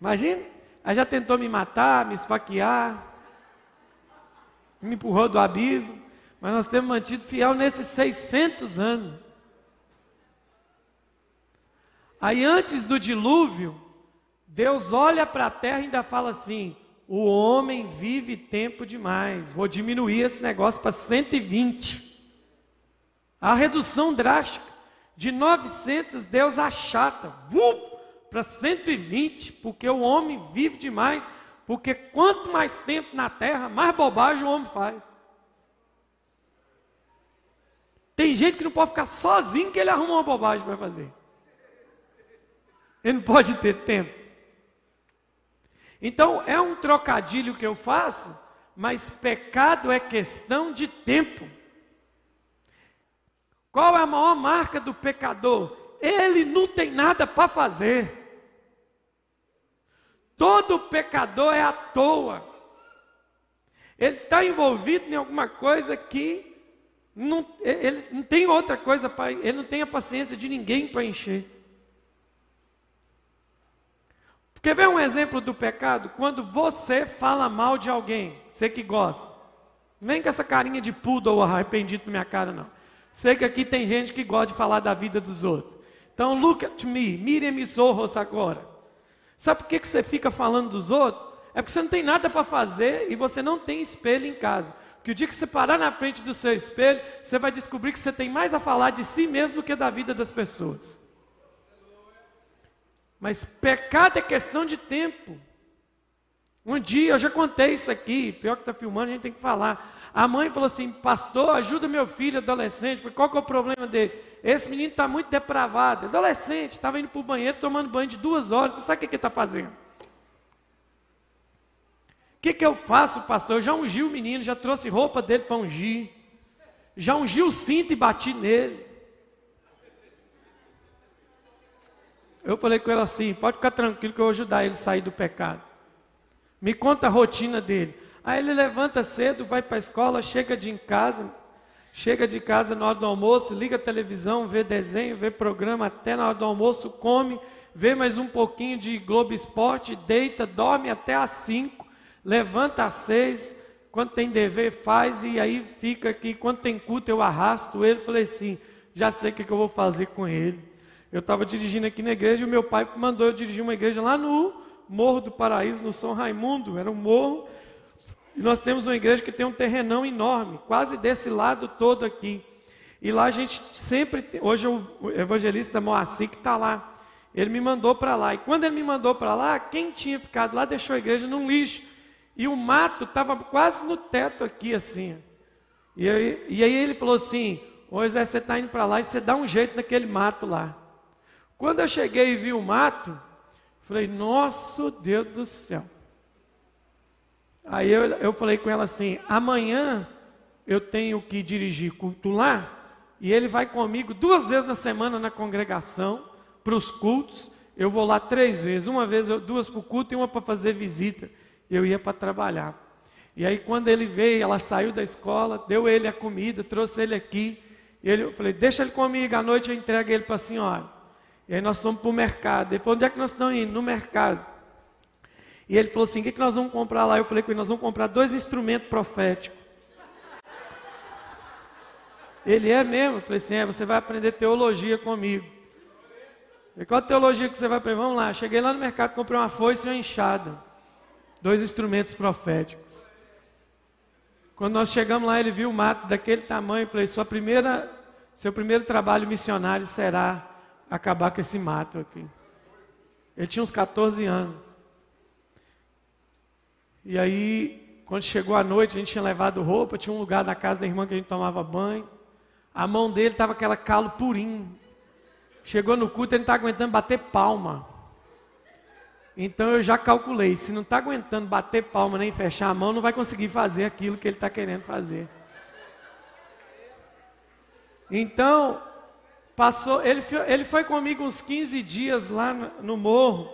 Imagina, aí já tentou me matar, me esfaquear, me empurrou do abismo, mas nós temos mantido fiel nesses 600 anos. Aí antes do dilúvio, Deus olha para a terra e ainda fala assim: o homem vive tempo demais, vou diminuir esse negócio para 120. A redução drástica de 900, Deus achata, para 120, porque o homem vive demais, porque quanto mais tempo na terra, mais bobagem o homem faz. Tem gente que não pode ficar sozinho que ele arruma uma bobagem para fazer. Ele não pode ter tempo. Então é um trocadilho que eu faço, mas pecado é questão de tempo. Qual é a maior marca do pecador? Ele não tem nada para fazer. Todo pecador é à toa. Ele está envolvido em alguma coisa que não, ele não tem outra coisa para. Ele não tem a paciência de ninguém para encher. Quer ver um exemplo do pecado? Quando você fala mal de alguém, você que gosta. Não vem com essa carinha de poodle arrependido na minha cara, não. Sei que aqui tem gente que gosta de falar da vida dos outros. Então, look at me, mirem meus olhos agora. Sabe por que, que você fica falando dos outros? É porque você não tem nada para fazer e você não tem espelho em casa. Que o dia que você parar na frente do seu espelho, você vai descobrir que você tem mais a falar de si mesmo que da vida das pessoas. Mas pecado é questão de tempo. Um dia, eu já contei isso aqui, pior que está filmando, a gente tem que falar. A mãe falou assim: Pastor, ajuda meu filho adolescente. Falei, qual que é o problema dele? Esse menino está muito depravado. Adolescente, estava indo para o banheiro tomando banho de duas horas. Você sabe o que ele está fazendo? Que, que eu faço, pastor? Eu já ungi o menino, já trouxe roupa dele para ungir. Já ungi o cinto e bati nele. Eu falei com ela assim: pode ficar tranquilo que eu vou ajudar ele a sair do pecado. Me conta a rotina dele. Aí ele levanta cedo, vai para a escola, chega de em casa, chega de casa na hora do almoço, liga a televisão, vê desenho, vê programa até na hora do almoço, come, vê mais um pouquinho de Globo Esporte, deita, dorme até às 5, levanta às 6, quando tem dever faz e aí fica aqui, quando tem culto eu arrasto ele, falei assim, já sei o que, que eu vou fazer com ele. Eu estava dirigindo aqui na igreja e o meu pai mandou eu dirigir uma igreja lá no Morro do Paraíso, no São Raimundo, era um morro. E nós temos uma igreja que tem um terrenão enorme, quase desse lado todo aqui. E lá a gente sempre, tem, hoje o evangelista Moacir que está lá, ele me mandou para lá. E quando ele me mandou para lá, quem tinha ficado lá deixou a igreja num lixo. E o mato estava quase no teto aqui, assim. E aí, e aí ele falou assim: Ô Zé, você está indo para lá e você dá um jeito naquele mato lá. Quando eu cheguei e vi o mato, Falei, nosso Deus do céu. Aí eu, eu falei com ela assim: amanhã eu tenho que dirigir culto lá, e ele vai comigo duas vezes na semana na congregação, para os cultos. Eu vou lá três vezes, uma vez, duas para o culto e uma para fazer visita. Eu ia para trabalhar. E aí, quando ele veio, ela saiu da escola, deu ele a comida, trouxe ele aqui. E ele, eu falei: Deixa ele comigo, à noite eu entrego ele para a senhora. E aí nós fomos para o mercado. Ele falou, onde é que nós estamos indo? No mercado. E ele falou assim, o que, que nós vamos comprar lá? Eu falei com ele, nós vamos comprar dois instrumentos proféticos. Ele é mesmo? Eu falei assim, é, você vai aprender teologia comigo. E qual teologia que você vai aprender? Vamos lá. Cheguei lá no mercado, comprei uma foice e uma enxada. Dois instrumentos proféticos. Quando nós chegamos lá, ele viu o mato daquele tamanho. Eu falei, sua primeira, seu primeiro trabalho missionário será acabar com esse mato aqui. Ele tinha uns 14 anos. E aí, quando chegou a noite, a gente tinha levado roupa, tinha um lugar da casa da irmã que a gente tomava banho. A mão dele estava aquela calo purinho. Chegou no culto, ele não está aguentando bater palma. Então eu já calculei, se não está aguentando bater palma nem fechar a mão, não vai conseguir fazer aquilo que ele está querendo fazer. Então, Passou, ele, ele foi comigo uns 15 dias lá no, no morro.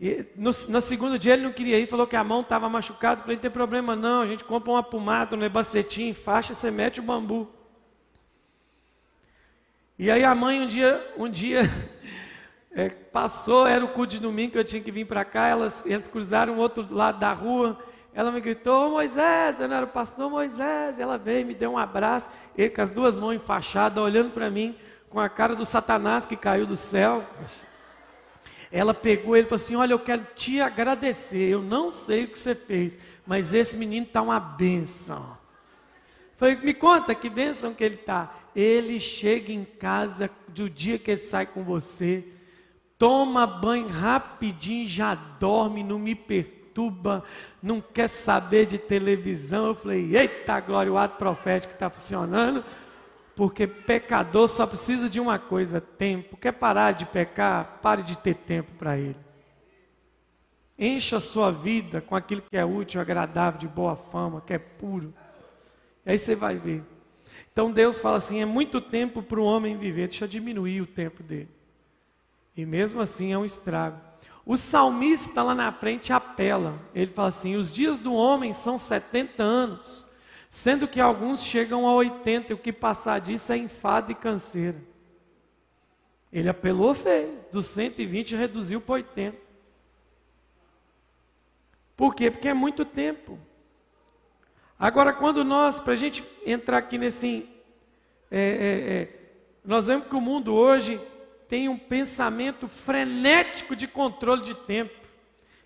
E no, no, segundo dia ele não queria ir, falou que a mão estava machucada. Falei, não tem problema não, a gente compra uma pomada, um nebacetinho, faixa, você mete o bambu. E aí a mãe um dia, um dia é, passou, era o culto de domingo que eu tinha que vir para cá, elas, eles cruzaram o outro lado da rua, ela me gritou, Moisés, eu não era o pastor Moisés, ela veio, me deu um abraço, ele com as duas mãos enfaixadas, olhando para mim, com a cara do Satanás que caiu do céu. Ela pegou ele e falou assim: Olha, eu quero te agradecer. Eu não sei o que você fez, mas esse menino está uma benção. Falei, me conta que bênção que ele está. Ele chega em casa do dia que ele sai com você, toma banho rapidinho, já dorme, não me perturba, não quer saber de televisão. Eu falei, eita glória, o ato profético está funcionando Porque pecador só precisa de uma coisa: tempo. Quer parar de pecar? Pare de ter tempo para ele. Encha a sua vida com aquilo que é útil, agradável, de boa fama, que é puro. E aí você vai ver. Então Deus fala assim: é muito tempo para o homem viver, deixa eu diminuir o tempo dele. E mesmo assim é um estrago. O salmista lá na frente apela. Ele fala assim: os dias do homem são 70 anos, sendo que alguns chegam a 80, e o que passar disso é enfado e canseira. Ele apelou feio, dos 120 reduziu para 80. Por quê? Porque é muito tempo. Agora, quando nós, para a gente entrar aqui nesse. É, é, é, nós vemos que o mundo hoje tem um pensamento frenético de controle de tempo.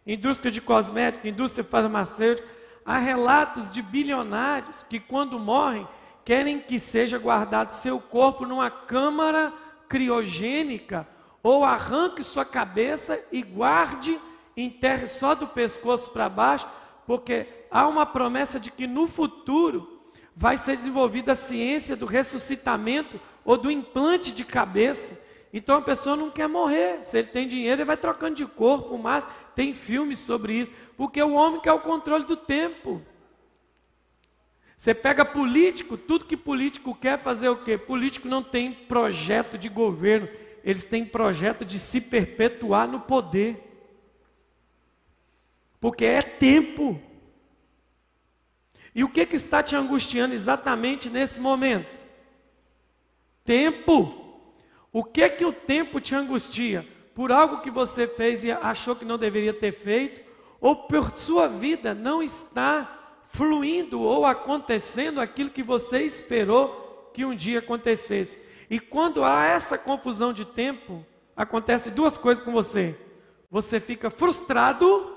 Indústria de cosmética, indústria farmacêutica. Há relatos de bilionários que, quando morrem, querem que seja guardado seu corpo numa câmara criogênica, ou arranque sua cabeça e guarde enterre só do pescoço para baixo, porque há uma promessa de que no futuro vai ser desenvolvida a ciência do ressuscitamento ou do implante de cabeça. Então a pessoa não quer morrer. Se ele tem dinheiro, ele vai trocando de corpo, mas tem filmes sobre isso, porque o homem quer o controle do tempo. Você pega político, tudo que político quer fazer o quê? Político não tem projeto de governo, eles têm projeto de se perpetuar no poder porque é tempo. E o que, que está te angustiando exatamente nesse momento? Tempo. O que que o tempo te angustia? Por algo que você fez e achou que não deveria ter feito? Ou por sua vida não está fluindo ou acontecendo aquilo que você esperou que um dia acontecesse? E quando há essa confusão de tempo, acontece duas coisas com você. Você fica frustrado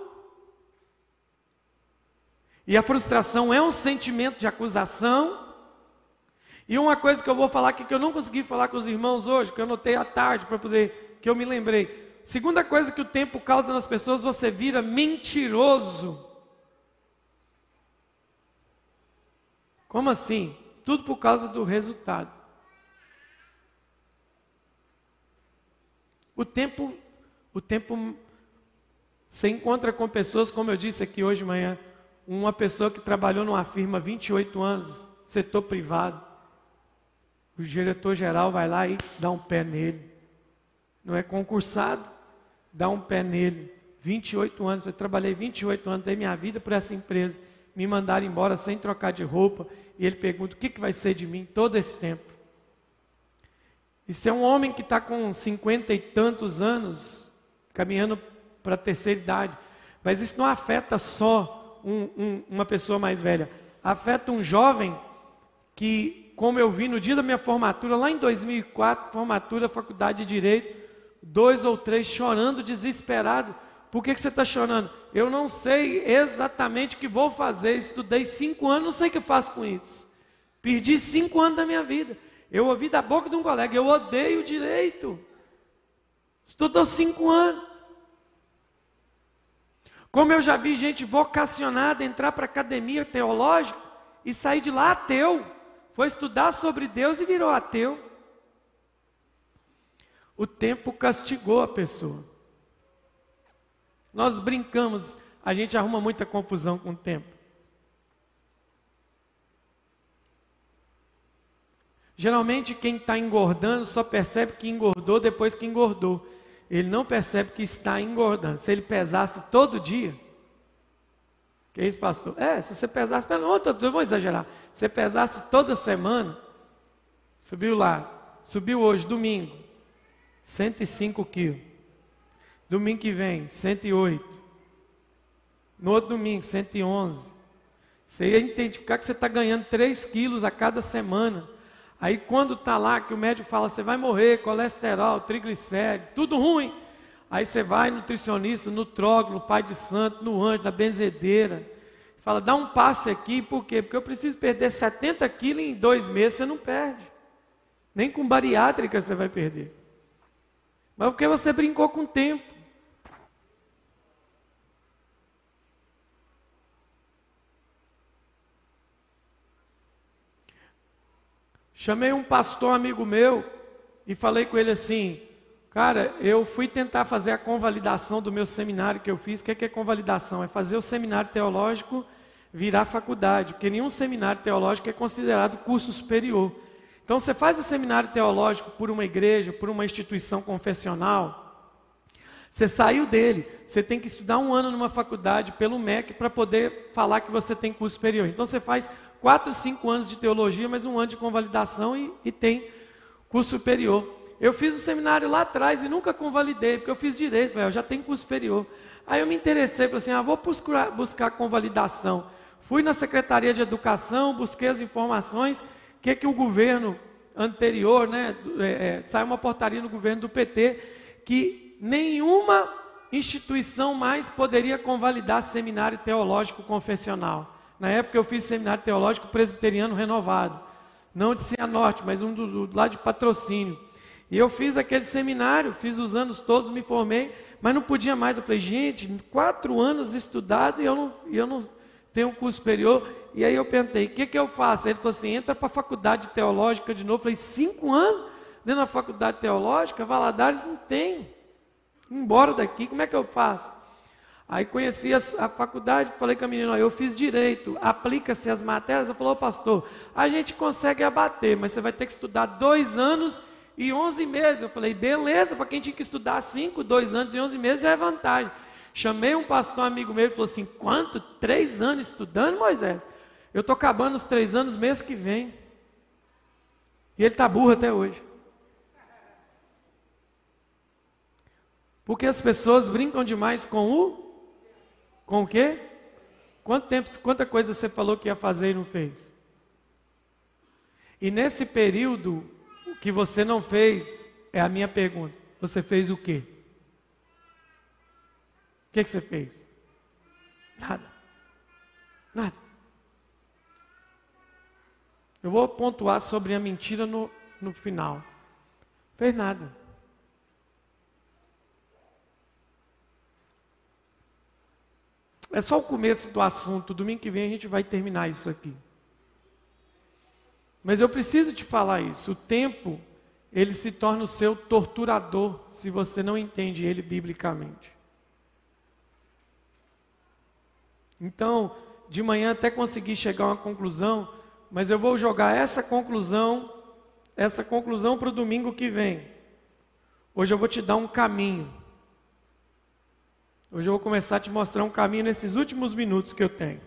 e a frustração é um sentimento de acusação. E uma coisa que eu vou falar aqui que eu não consegui falar com os irmãos hoje, que eu notei à tarde para poder, que eu me lembrei. Segunda coisa que o tempo causa nas pessoas, você vira mentiroso. Como assim? Tudo por causa do resultado. O tempo, o tempo, você encontra com pessoas, como eu disse aqui hoje de manhã, uma pessoa que trabalhou numa firma 28 anos, setor privado. O diretor-geral vai lá e dá um pé nele. Não é concursado, dá um pé nele. 28 anos, eu trabalhei 28 anos da minha vida por essa empresa. Me mandaram embora sem trocar de roupa. E ele pergunta: o que, que vai ser de mim todo esse tempo? Isso é um homem que está com 50 e tantos anos, caminhando para a terceira idade. Mas isso não afeta só um, um, uma pessoa mais velha, afeta um jovem que, como eu vi no dia da minha formatura, lá em 2004, formatura, faculdade de Direito, dois ou três chorando, desesperado. Por que, que você está chorando? Eu não sei exatamente o que vou fazer. Estudei cinco anos, não sei o que faço com isso. Perdi cinco anos da minha vida. Eu ouvi da boca de um colega, eu odeio direito. Estudou cinco anos. Como eu já vi gente vocacionada entrar para a academia teológica e sair de lá ateu. Foi estudar sobre Deus e virou ateu. O tempo castigou a pessoa. Nós brincamos, a gente arruma muita confusão com o tempo. Geralmente quem está engordando só percebe que engordou depois que engordou ele não percebe que está engordando. Se ele pesasse todo dia, que isso, pastor? É, se você pesasse, não, eu vou exagerar. Se você pesasse toda semana, subiu lá, subiu hoje, domingo, 105 quilos. Domingo que vem, 108. No outro domingo, 111. Você ia identificar que você está ganhando 3 quilos a cada semana. Aí quando está lá, que o médico fala, você vai morrer, colesterol, triglicéridos, tudo ruim. Aí você vai nutricionista, no tróglio, no pai de santo, no anjo, na benzedeira. Fala, dá um passe aqui, por quê? Porque eu preciso perder 70 quilos em dois meses, você não perde. Nem com bariátrica você vai perder. Mas porque você brincou com o tempo. Chamei um pastor amigo meu e falei com ele assim: Cara, eu fui tentar fazer a convalidação do meu seminário que eu fiz. O que é, que é convalidação? É fazer o seminário teológico virar faculdade, porque nenhum seminário teológico é considerado curso superior. Então, você faz o seminário teológico por uma igreja, por uma instituição confessional, você saiu dele, você tem que estudar um ano numa faculdade pelo MEC para poder falar que você tem curso superior. Então, você faz quatro, cinco anos de teologia, mais um ano de convalidação e, e tem curso superior. Eu fiz o seminário lá atrás e nunca convalidei, porque eu fiz direito, eu já tenho curso superior. Aí eu me interessei, falei assim, ah, vou buscar, buscar convalidação. Fui na Secretaria de Educação, busquei as informações, que que o governo anterior, né, é, é, saiu uma portaria no governo do PT, que nenhuma instituição mais poderia convalidar seminário teológico confessional. Na época eu fiz seminário teológico presbiteriano renovado, não de Cianorte, mas um do, do lado de patrocínio. E eu fiz aquele seminário, fiz os anos todos, me formei, mas não podia mais. Eu falei, gente, quatro anos estudado e eu não, eu não tenho um curso superior. E aí eu perguntei, o que, que eu faço? Ele falou assim, entra para a faculdade teológica de novo. Eu falei, cinco anos dentro da faculdade teológica? Valadares não tem. Embora daqui, como é que eu faço? Aí conheci a, a faculdade, falei com a menina, eu fiz direito, aplica-se as matérias. Ela falou, pastor, a gente consegue abater, mas você vai ter que estudar dois anos e onze meses. Eu falei, beleza, para quem tinha que estudar cinco, dois anos e onze meses já é vantagem. Chamei um pastor amigo meu e falou assim: quanto? Três anos estudando, Moisés? Eu estou acabando os três anos mês que vem. E ele está burro até hoje. Porque as pessoas brincam demais com o. Com o quê? Quanto tempo, quanta coisa você falou que ia fazer e não fez? E nesse período, que você não fez, é a minha pergunta: você fez o quê? que, que você fez? Nada. Nada. Eu vou pontuar sobre a mentira no, no final. Fez nada. É só o começo do assunto. Domingo que vem a gente vai terminar isso aqui. Mas eu preciso te falar isso. O tempo, ele se torna o seu torturador se você não entende ele biblicamente. Então, de manhã até consegui chegar a uma conclusão, mas eu vou jogar essa conclusão, essa conclusão para o domingo que vem. Hoje eu vou te dar um caminho. Hoje eu vou começar a te mostrar um caminho nesses últimos minutos que eu tenho.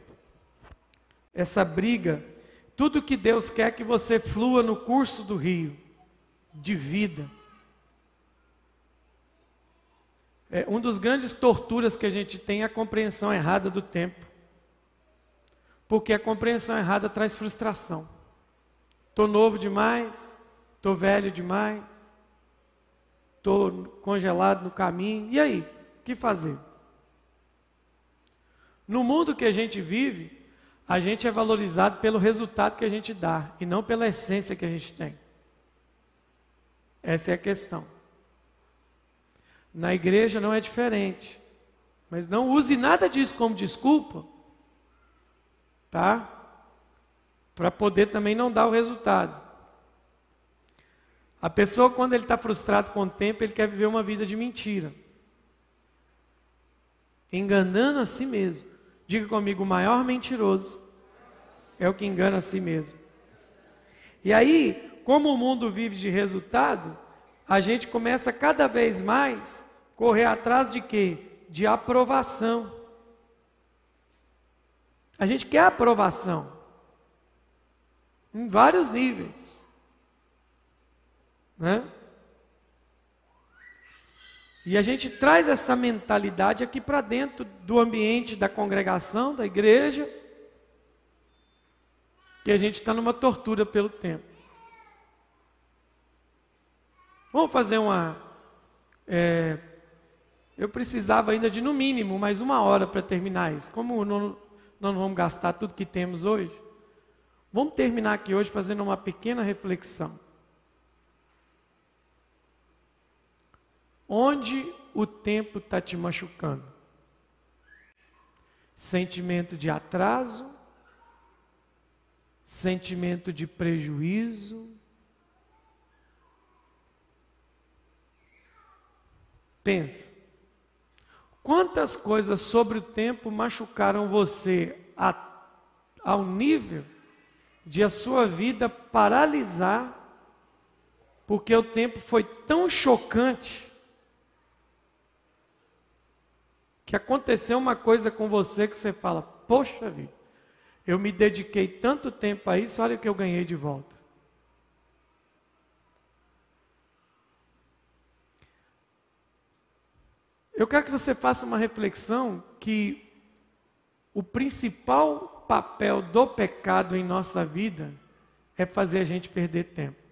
Essa briga, tudo que Deus quer que você flua no curso do rio de vida. É, um dos grandes torturas que a gente tem é a compreensão errada do tempo. Porque a compreensão errada traz frustração. Estou novo demais, estou velho demais, estou congelado no caminho. E aí? O que fazer? No mundo que a gente vive, a gente é valorizado pelo resultado que a gente dá e não pela essência que a gente tem. Essa é a questão. Na igreja não é diferente. Mas não use nada disso como desculpa, tá? Para poder também não dar o resultado. A pessoa, quando ele está frustrado com o tempo, ele quer viver uma vida de mentira. Enganando a si mesmo. Diga comigo: o maior mentiroso é o que engana a si mesmo. E aí, como o mundo vive de resultado, a gente começa cada vez mais correr atrás de quê? De aprovação. A gente quer aprovação. Em vários níveis. Né? E a gente traz essa mentalidade aqui para dentro do ambiente da congregação, da igreja, que a gente está numa tortura pelo tempo. Vamos fazer uma é, eu precisava ainda de no mínimo mais uma hora para terminar isso. Como não, não vamos gastar tudo que temos hoje, vamos terminar aqui hoje fazendo uma pequena reflexão. Onde o tempo está te machucando? Sentimento de atraso, sentimento de prejuízo, Pensa. Quantas coisas sobre o tempo machucaram você a, ao nível de a sua vida paralisar, porque o tempo foi tão chocante que aconteceu uma coisa com você que você fala: Poxa vida, eu me dediquei tanto tempo a isso, olha o que eu ganhei de volta. Eu quero que você faça uma reflexão que o principal papel do pecado em nossa vida é fazer a gente perder tempo.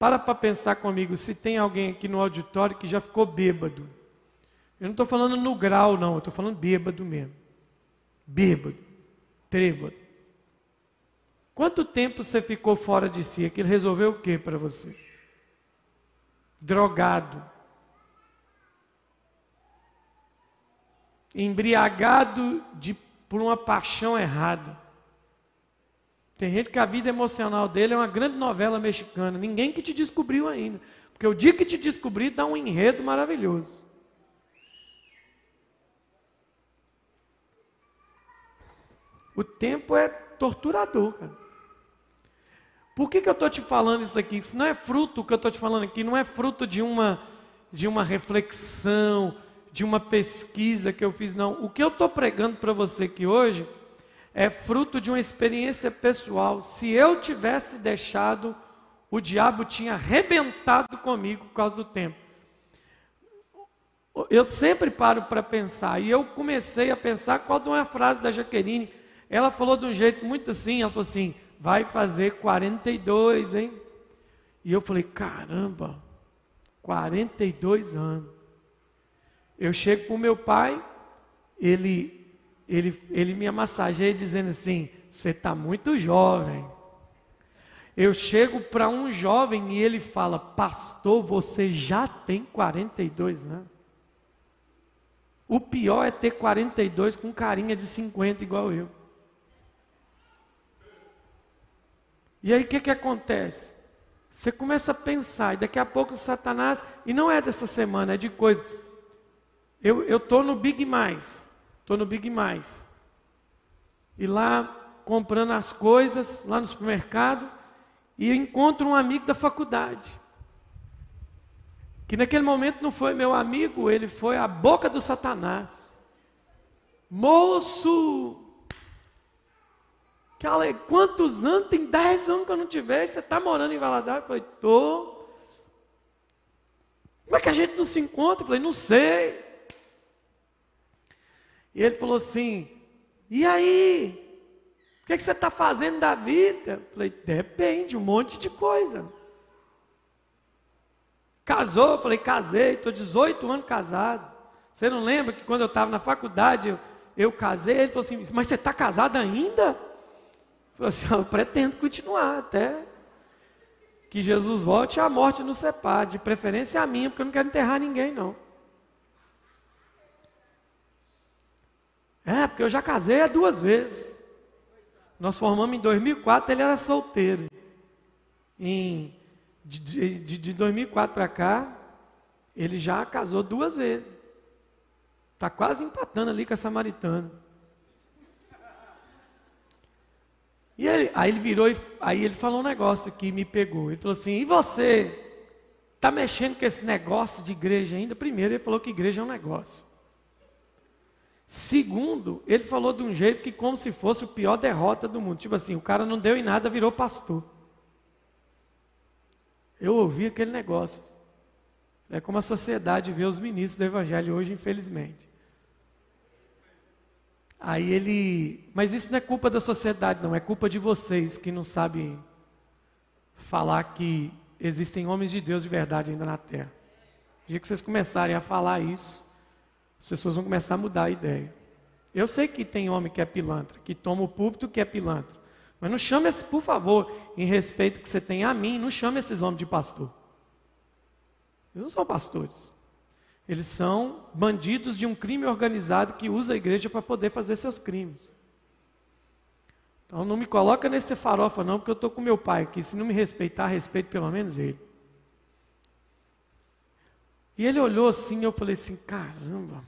Para para pensar comigo se tem alguém aqui no auditório que já ficou bêbado. Eu não estou falando no grau, não, eu estou falando bêbado mesmo. Bêbado, trêbado. Quanto tempo você ficou fora de si? Aquilo resolveu o que para você? Drogado. Embriagado de, por uma paixão errada. Tem gente que a vida emocional dele é uma grande novela mexicana. Ninguém que te descobriu ainda. Porque o dia que te descobrir dá um enredo maravilhoso. O tempo é torturador, cara. Por que, que eu estou te falando isso aqui? Isso não é fruto, o que eu estou te falando aqui, não é fruto de uma, de uma reflexão, de uma pesquisa que eu fiz, não. O que eu estou pregando para você aqui hoje é fruto de uma experiência pessoal. Se eu tivesse deixado, o diabo tinha arrebentado comigo por causa do tempo. Eu sempre paro para pensar, e eu comecei a pensar qual é uma frase da Jaqueline. Ela falou de um jeito muito assim, ela falou assim, vai fazer 42, hein? E eu falei, caramba, 42 anos. Eu chego para o meu pai, ele ele, ele me massageia dizendo assim: você está muito jovem. Eu chego para um jovem e ele fala: Pastor, você já tem 42 anos. O pior é ter 42 com carinha de 50 igual eu. E aí o que, que acontece? Você começa a pensar, e daqui a pouco o Satanás, e não é dessa semana, é de coisa. Eu estou no Big Mais. Estou no Big Mais. E lá comprando as coisas, lá no supermercado, e encontro um amigo da faculdade. Que naquele momento não foi meu amigo, ele foi a boca do Satanás. Moço! Quantos anos? Tem 10 anos que eu não te vejo. Você está morando em Valadares? Eu falei, estou. Como é que a gente não se encontra? Eu falei, não sei. E ele falou assim: E aí? O que, é que você está fazendo da vida? Eu falei: Depende, um monte de coisa. Casou? Eu falei: Casei, estou 18 anos casado. Você não lembra que quando eu estava na faculdade eu, eu, casei? Ele falou assim: Mas você está casado ainda? Eu falei assim: Eu pretendo continuar até que Jesus volte e a morte nos separe, de preferência a minha, porque eu não quero enterrar ninguém, não. É, porque eu já casei duas vezes. Nós formamos em 2004, ele era solteiro. Em, de, de, de 2004 para cá, ele já casou duas vezes. Está quase empatando ali com a samaritana. E ele, aí ele virou e aí ele falou um negócio que me pegou. Ele falou assim: e você? Está mexendo com esse negócio de igreja ainda? Primeiro, ele falou que igreja é um negócio. Segundo, ele falou de um jeito que como se fosse o pior derrota do mundo. Tipo assim, o cara não deu em nada, virou pastor. Eu ouvi aquele negócio. É como a sociedade vê os ministros do evangelho hoje, infelizmente. Aí ele, mas isso não é culpa da sociedade, não, é culpa de vocês que não sabem falar que existem homens de Deus de verdade ainda na terra. O dia que vocês começarem a falar isso, as pessoas vão começar a mudar a ideia. Eu sei que tem homem que é pilantra, que toma o púlpito que é pilantra. Mas não chame esse, por favor, em respeito que você tem a mim, não chame esses homens de pastor. Eles não são pastores. Eles são bandidos de um crime organizado que usa a igreja para poder fazer seus crimes. Então não me coloca nesse farofa não, porque eu estou com meu pai aqui. Se não me respeitar, respeite pelo menos ele. E ele olhou assim, eu falei assim, caramba.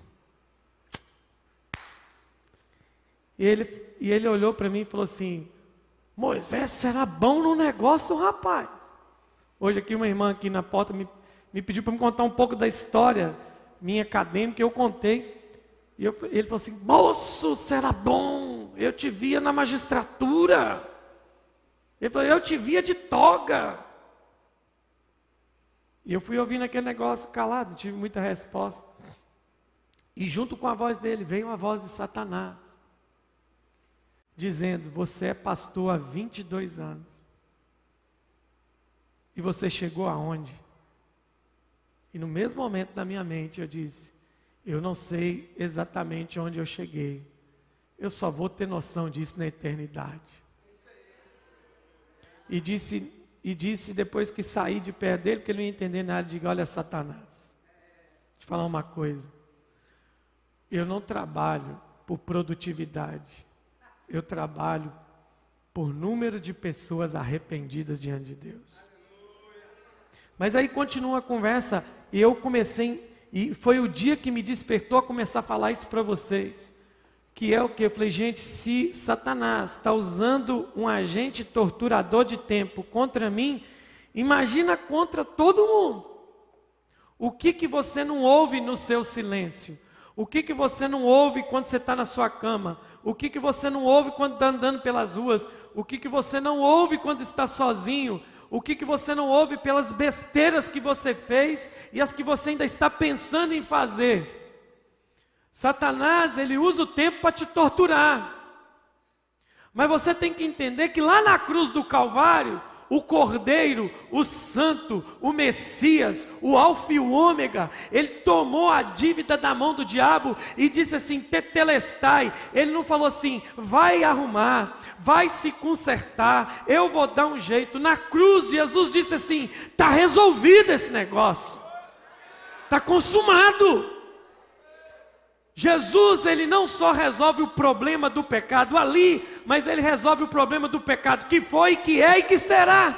E ele, e ele olhou para mim e falou assim, Moisés será bom no negócio, rapaz. Hoje aqui uma irmã aqui na porta me, me pediu para me contar um pouco da história minha acadêmica, eu contei. E eu, ele falou assim, moço, será bom, eu te via na magistratura. Ele falou, eu te via de toga. E eu fui ouvindo aquele negócio calado, não tive muita resposta. E junto com a voz dele veio a voz de Satanás, dizendo: Você é pastor há 22 anos. E você chegou aonde? E no mesmo momento na minha mente eu disse: Eu não sei exatamente onde eu cheguei. Eu só vou ter noção disso na eternidade. E disse e disse depois que saí de perto dele, porque ele não ia entender nada, diga, olha Satanás, eu te falar uma coisa. Eu não trabalho por produtividade. Eu trabalho por número de pessoas arrependidas diante de Deus. Mas aí continua a conversa e eu comecei, e foi o dia que me despertou a começar a falar isso para vocês que é o que? Eu falei, gente, se Satanás está usando um agente torturador de tempo contra mim, imagina contra todo mundo. O que, que você não ouve no seu silêncio? O que, que você não ouve quando você está na sua cama? O que, que você não ouve quando está andando pelas ruas? O que, que você não ouve quando está sozinho? O que, que você não ouve pelas besteiras que você fez e as que você ainda está pensando em fazer? Satanás, ele usa o tempo para te torturar. Mas você tem que entender que lá na cruz do Calvário, o Cordeiro, o Santo, o Messias, o Alfa e o Ômega, ele tomou a dívida da mão do diabo e disse assim: Tetelestai. Ele não falou assim, vai arrumar, vai se consertar, eu vou dar um jeito. Na cruz, Jesus disse assim: está resolvido esse negócio, está consumado. Jesus, ele não só resolve o problema do pecado ali, mas ele resolve o problema do pecado que foi, que é e que será.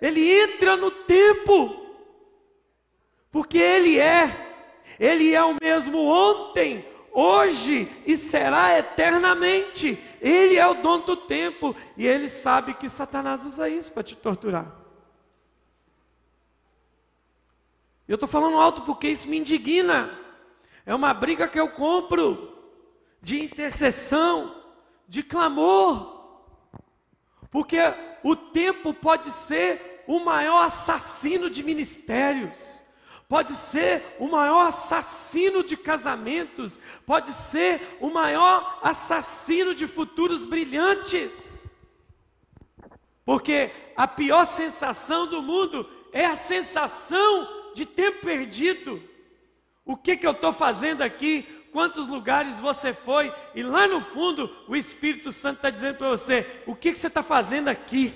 Ele entra no tempo, porque ele é, ele é o mesmo ontem, hoje e será eternamente. Ele é o dono do tempo e ele sabe que Satanás usa isso para te torturar. Eu estou falando alto porque isso me indigna. É uma briga que eu compro de intercessão, de clamor. Porque o tempo pode ser o maior assassino de ministérios, pode ser o maior assassino de casamentos, pode ser o maior assassino de futuros brilhantes. Porque a pior sensação do mundo é a sensação de tempo perdido. O que, que eu estou fazendo aqui? Quantos lugares você foi? E lá no fundo, o Espírito Santo está dizendo para você: o que, que você está fazendo aqui?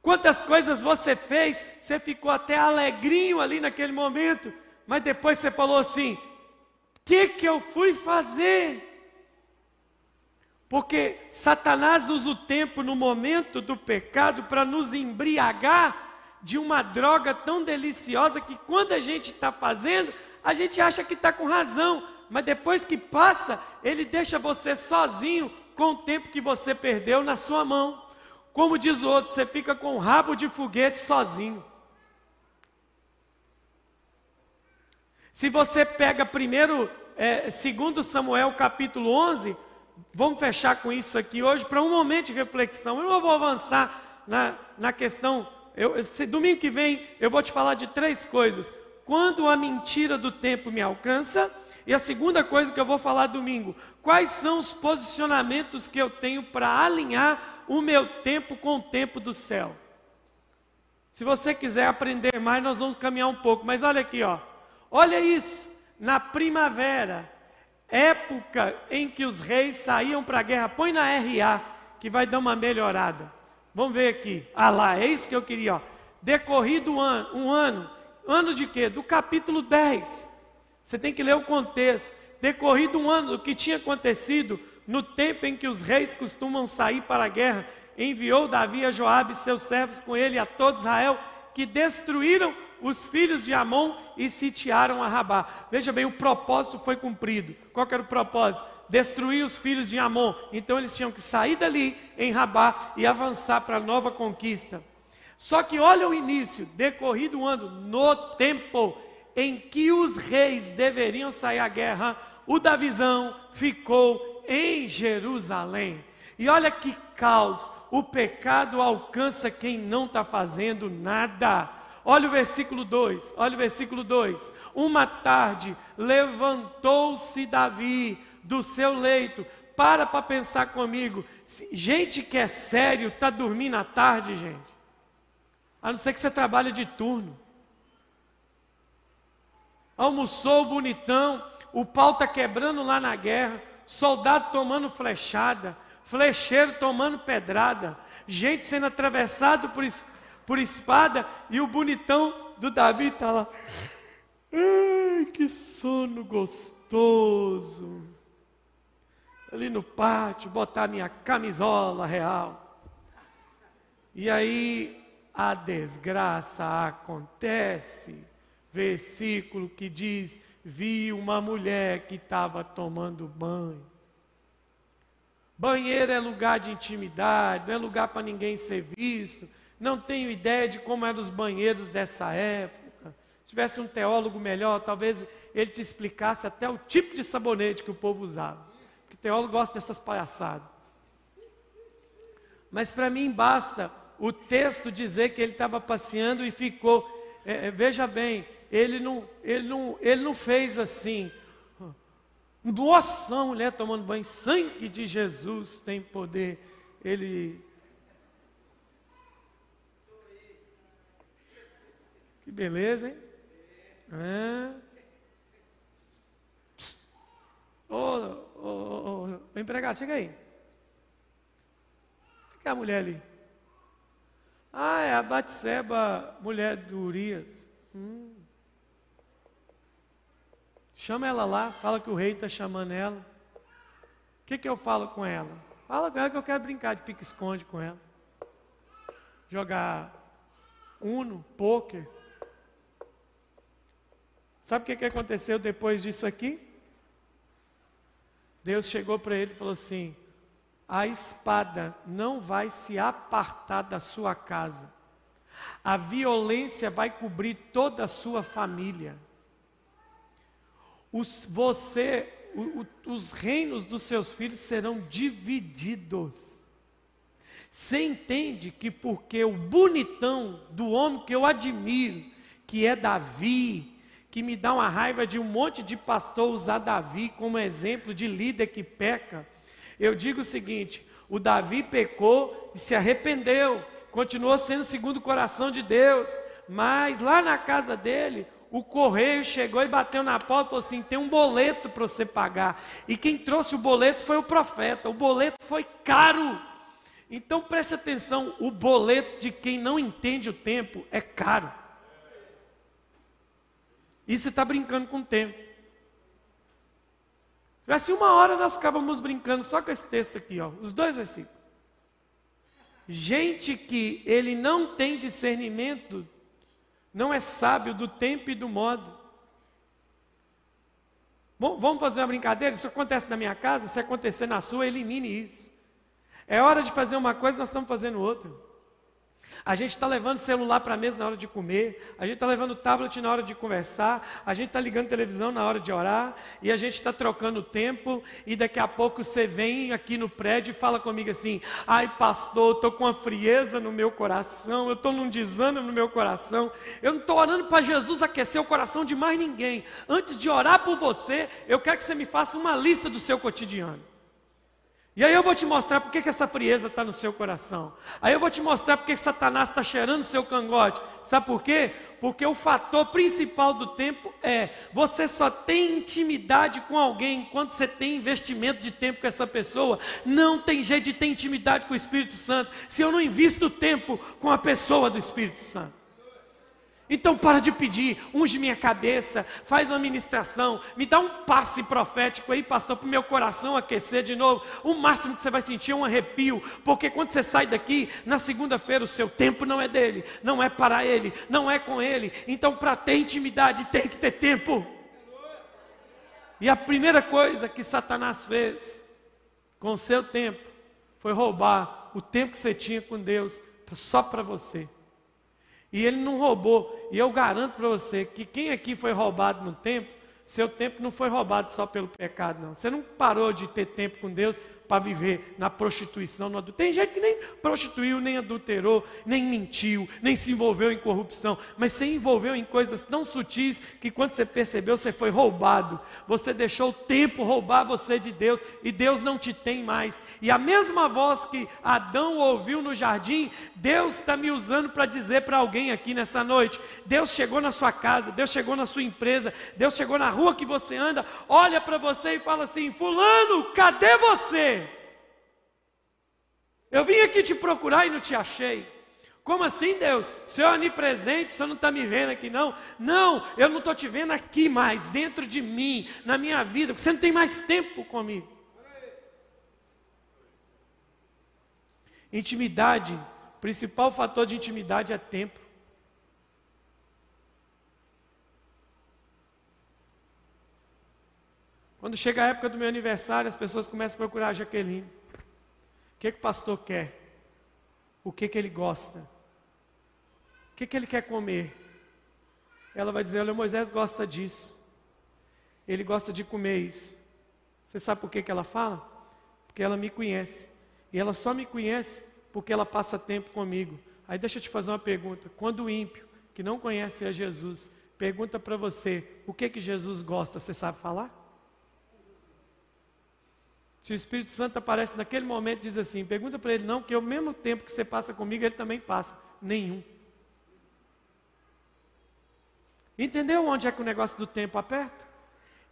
Quantas coisas você fez? Você ficou até alegrinho ali naquele momento, mas depois você falou assim: o que, que eu fui fazer? Porque Satanás usa o tempo no momento do pecado para nos embriagar de uma droga tão deliciosa que quando a gente está fazendo, a gente acha que está com razão, mas depois que passa, ele deixa você sozinho com o tempo que você perdeu na sua mão. Como diz o outro, você fica com um rabo de foguete sozinho. Se você pega primeiro, é, segundo Samuel capítulo 11, vamos fechar com isso aqui hoje para um momento de reflexão. Eu não vou avançar na, na questão eu, esse, domingo que vem eu vou te falar de três coisas. Quando a mentira do tempo me alcança, e a segunda coisa que eu vou falar domingo, quais são os posicionamentos que eu tenho para alinhar o meu tempo com o tempo do céu? Se você quiser aprender mais, nós vamos caminhar um pouco, mas olha aqui, ó. Olha isso, na primavera, época em que os reis saíam para a guerra, põe na RA, que vai dar uma melhorada. Vamos ver aqui. Ah lá, é isso que eu queria. Ó. Decorrido um ano, um ano, ano de quê? Do capítulo 10. Você tem que ler o contexto. Decorrido um ano, o que tinha acontecido no tempo em que os reis costumam sair para a guerra, enviou Davi a Joabe e seus servos com ele a todo Israel que destruíram os filhos de Amon e sitiaram a Rabá. Veja bem, o propósito foi cumprido. Qual era o propósito? Destruir os filhos de Amon. Então eles tinham que sair dali em Rabá e avançar para a nova conquista. Só que olha o início, decorrido o ano, no tempo em que os reis deveriam sair à guerra, o Davizão ficou em Jerusalém. E olha que caos, o pecado alcança quem não está fazendo nada. Olha o versículo 2, olha o versículo 2. Uma tarde levantou-se Davi do seu leito. Para para pensar comigo. Gente que é sério está dormindo à tarde, gente. A não ser que você trabalhe de turno. Almoçou bonitão, o pau está quebrando lá na guerra, soldado tomando flechada, flecheiro tomando pedrada, gente sendo atravessado por, por espada e o bonitão do Davi está lá. Ai, que sono gostoso. Ali no pátio, botar minha camisola real. E aí a desgraça acontece. Versículo que diz: Vi uma mulher que estava tomando banho. Banheiro é lugar de intimidade, não é lugar para ninguém ser visto. Não tenho ideia de como eram os banheiros dessa época. Se tivesse um teólogo melhor, talvez ele te explicasse até o tipo de sabonete que o povo usava. Teólogo gosta dessas palhaçadas. Mas para mim basta o texto dizer que ele estava passeando e ficou. É, é, veja bem, ele não, ele, não, ele não fez assim. Nossa, mulher tomando banho, sangue de Jesus tem poder. Ele. Que beleza, hein? É. Ô, ô, ô, ô, empregado, chega aí. Cadê a mulher ali? Ah, é a Batseba, mulher do Urias. Hum. Chama ela lá, fala que o rei está chamando ela. O que, que eu falo com ela? Fala com ela que eu quero brincar de pique-esconde com ela. Jogar Uno, pôquer. Sabe o que, que aconteceu depois disso aqui? Deus chegou para ele e falou assim: a espada não vai se apartar da sua casa, a violência vai cobrir toda a sua família. Os, você, o, o, os reinos dos seus filhos serão divididos. Você entende que porque o bonitão do homem que eu admiro, que é Davi, que me dá uma raiva de um monte de pastor usar Davi como exemplo de líder que peca, eu digo o seguinte: o Davi pecou e se arrependeu, continuou sendo segundo o coração de Deus, mas lá na casa dele, o correio chegou e bateu na porta e falou assim: tem um boleto para você pagar. E quem trouxe o boleto foi o profeta. O boleto foi caro. Então preste atenção: o boleto de quem não entende o tempo é caro. E você está brincando com o tempo. tivesse uma hora nós ficávamos brincando só com esse texto aqui, ó, os dois versículos. Gente que ele não tem discernimento, não é sábio do tempo e do modo. Bom, vamos fazer uma brincadeira? Isso acontece na minha casa, se acontecer na sua, elimine isso. É hora de fazer uma coisa, nós estamos fazendo outra. A gente está levando celular para a mesa na hora de comer, a gente está levando tablet na hora de conversar, a gente está ligando televisão na hora de orar, e a gente está trocando tempo, e daqui a pouco você vem aqui no prédio e fala comigo assim: ai, pastor, estou com uma frieza no meu coração, eu estou num desânimo no meu coração, eu não estou orando para Jesus aquecer o coração de mais ninguém. Antes de orar por você, eu quero que você me faça uma lista do seu cotidiano. E aí eu vou te mostrar porque que essa frieza está no seu coração. Aí eu vou te mostrar porque que Satanás está cheirando o seu cangote. Sabe por quê? Porque o fator principal do tempo é você só tem intimidade com alguém enquanto você tem investimento de tempo com essa pessoa. Não tem jeito de ter intimidade com o Espírito Santo se eu não invisto tempo com a pessoa do Espírito Santo. Então para de pedir, unge minha cabeça, faz uma ministração, me dá um passe profético aí, pastor, para o meu coração aquecer de novo. O máximo que você vai sentir é um arrepio, porque quando você sai daqui, na segunda-feira, o seu tempo não é dele, não é para ele, não é com ele. Então, para ter intimidade, tem que ter tempo. E a primeira coisa que Satanás fez com o seu tempo foi roubar o tempo que você tinha com Deus só para você. E ele não roubou. E eu garanto para você que quem aqui foi roubado no tempo, seu tempo não foi roubado só pelo pecado, não. Você não parou de ter tempo com Deus para viver na prostituição, no adultério. Tem gente que nem prostituiu, nem adulterou, nem mentiu, nem se envolveu em corrupção, mas se envolveu em coisas tão sutis que quando você percebeu, você foi roubado. Você deixou o tempo roubar você de Deus e Deus não te tem mais. E a mesma voz que Adão ouviu no jardim, Deus está me usando para dizer para alguém aqui nessa noite: Deus chegou na sua casa, Deus chegou na sua empresa, Deus chegou na rua que você anda, olha para você e fala assim: Fulano, cadê você? Eu vim aqui te procurar e não te achei. Como assim, Deus? O Senhor é onipresente, o Senhor não está me vendo aqui, não? Não, eu não estou te vendo aqui mais, dentro de mim, na minha vida, porque você não tem mais tempo comigo. Intimidade, principal fator de intimidade é tempo. Quando chega a época do meu aniversário, as pessoas começam a procurar a Jaqueline. Que, que o pastor quer? O que, que ele gosta? O que, que ele quer comer? Ela vai dizer: Olha, Moisés gosta disso. Ele gosta de comer isso. Você sabe por que, que ela fala? Porque ela me conhece. E ela só me conhece porque ela passa tempo comigo. Aí deixa eu te fazer uma pergunta. Quando o ímpio, que não conhece a Jesus, pergunta para você o que, que Jesus gosta, você sabe falar? Se o Espírito Santo aparece naquele momento diz assim, pergunta para ele, não, que ao mesmo tempo que você passa comigo, ele também passa. Nenhum. Entendeu onde é que o negócio do tempo aperta?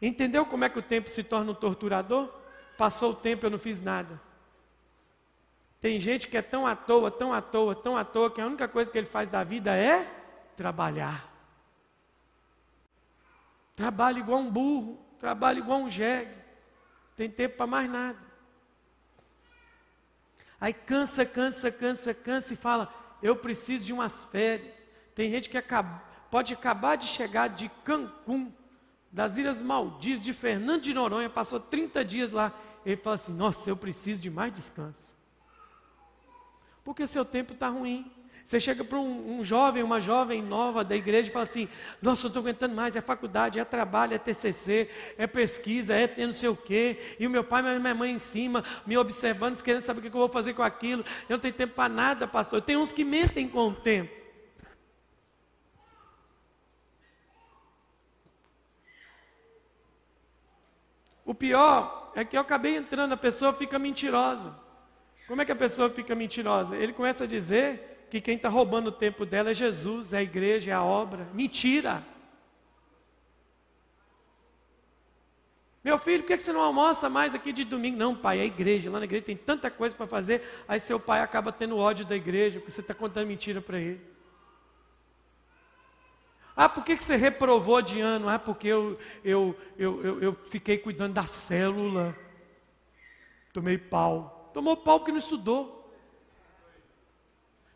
Entendeu como é que o tempo se torna um torturador? Passou o tempo, eu não fiz nada. Tem gente que é tão à toa, tão à toa, tão à toa, que a única coisa que ele faz da vida é trabalhar. Trabalha igual um burro, trabalha igual um jegue tem tempo para mais nada. Aí cansa, cansa, cansa, cansa e fala: Eu preciso de umas férias. Tem gente que acaba, pode acabar de chegar de Cancún, das Ilhas Maldivas, de Fernando de Noronha, passou 30 dias lá. Ele fala assim: Nossa, eu preciso de mais descanso. Porque seu tempo está ruim. Você chega para um, um, jovem, uma jovem nova da igreja e fala assim: Nossa, eu estou aguentando mais, é faculdade, é trabalho, é TCC, é pesquisa, é não sei o quê. E o meu pai e minha mãe em cima, me observando, querendo saber o que eu vou fazer com aquilo. Eu não tenho tempo para nada, pastor. Tem uns que mentem com o tempo. O pior é que eu acabei entrando, a pessoa fica mentirosa. Como é que a pessoa fica mentirosa? Ele começa a dizer que quem está roubando o tempo dela é Jesus, é a igreja, é a obra. Mentira! Meu filho, por que você não almoça mais aqui de domingo? Não, pai, é a igreja. Lá na igreja tem tanta coisa para fazer. Aí seu pai acaba tendo ódio da igreja, porque você está contando mentira para ele. Ah, por que você reprovou de ano? Ah, porque eu, eu, eu, eu, eu fiquei cuidando da célula. Tomei pau. Tomou pau porque não estudou.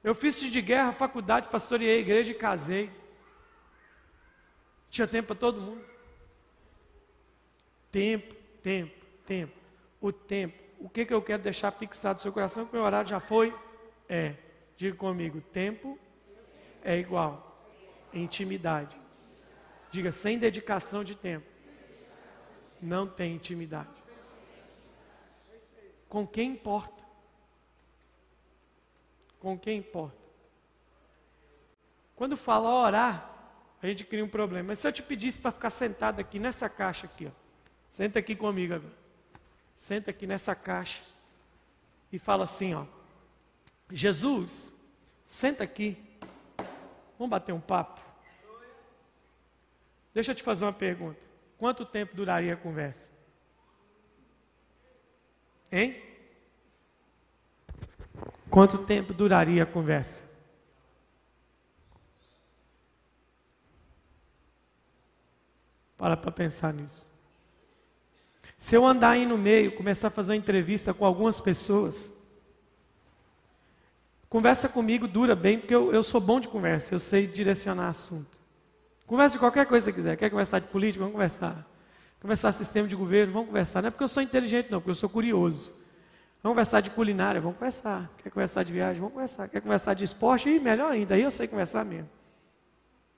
Eu fiz de guerra, faculdade, pastoreei a igreja e casei. Tinha tempo para todo mundo. Tempo, tempo, tempo. O tempo. O que, que eu quero deixar fixado no seu coração? Que meu horário já foi? É. Diga comigo: tempo é igual. Intimidade. Diga, sem dedicação de tempo. Não tem intimidade. Com quem importa? Com quem importa. Quando fala orar, a gente cria um problema. Mas se eu te pedisse para ficar sentado aqui nessa caixa aqui, ó. Senta aqui comigo agora. Senta aqui nessa caixa e fala assim, ó. Jesus, senta aqui. Vamos bater um papo. Deixa eu te fazer uma pergunta. Quanto tempo duraria a conversa? Hein? Quanto tempo duraria a conversa? Para para pensar nisso. Se eu andar aí no meio, começar a fazer uma entrevista com algumas pessoas, conversa comigo dura bem, porque eu, eu sou bom de conversa, eu sei direcionar assunto. Conversa de qualquer coisa que você quiser. Quer conversar de política? Vamos conversar. Conversar sistema de governo? Vamos conversar. Não é porque eu sou inteligente, não, porque eu sou curioso. Vamos conversar de culinária? Vamos conversar. Quer conversar de viagem? Vamos conversar. Quer conversar de esporte? E melhor ainda, aí eu sei conversar mesmo.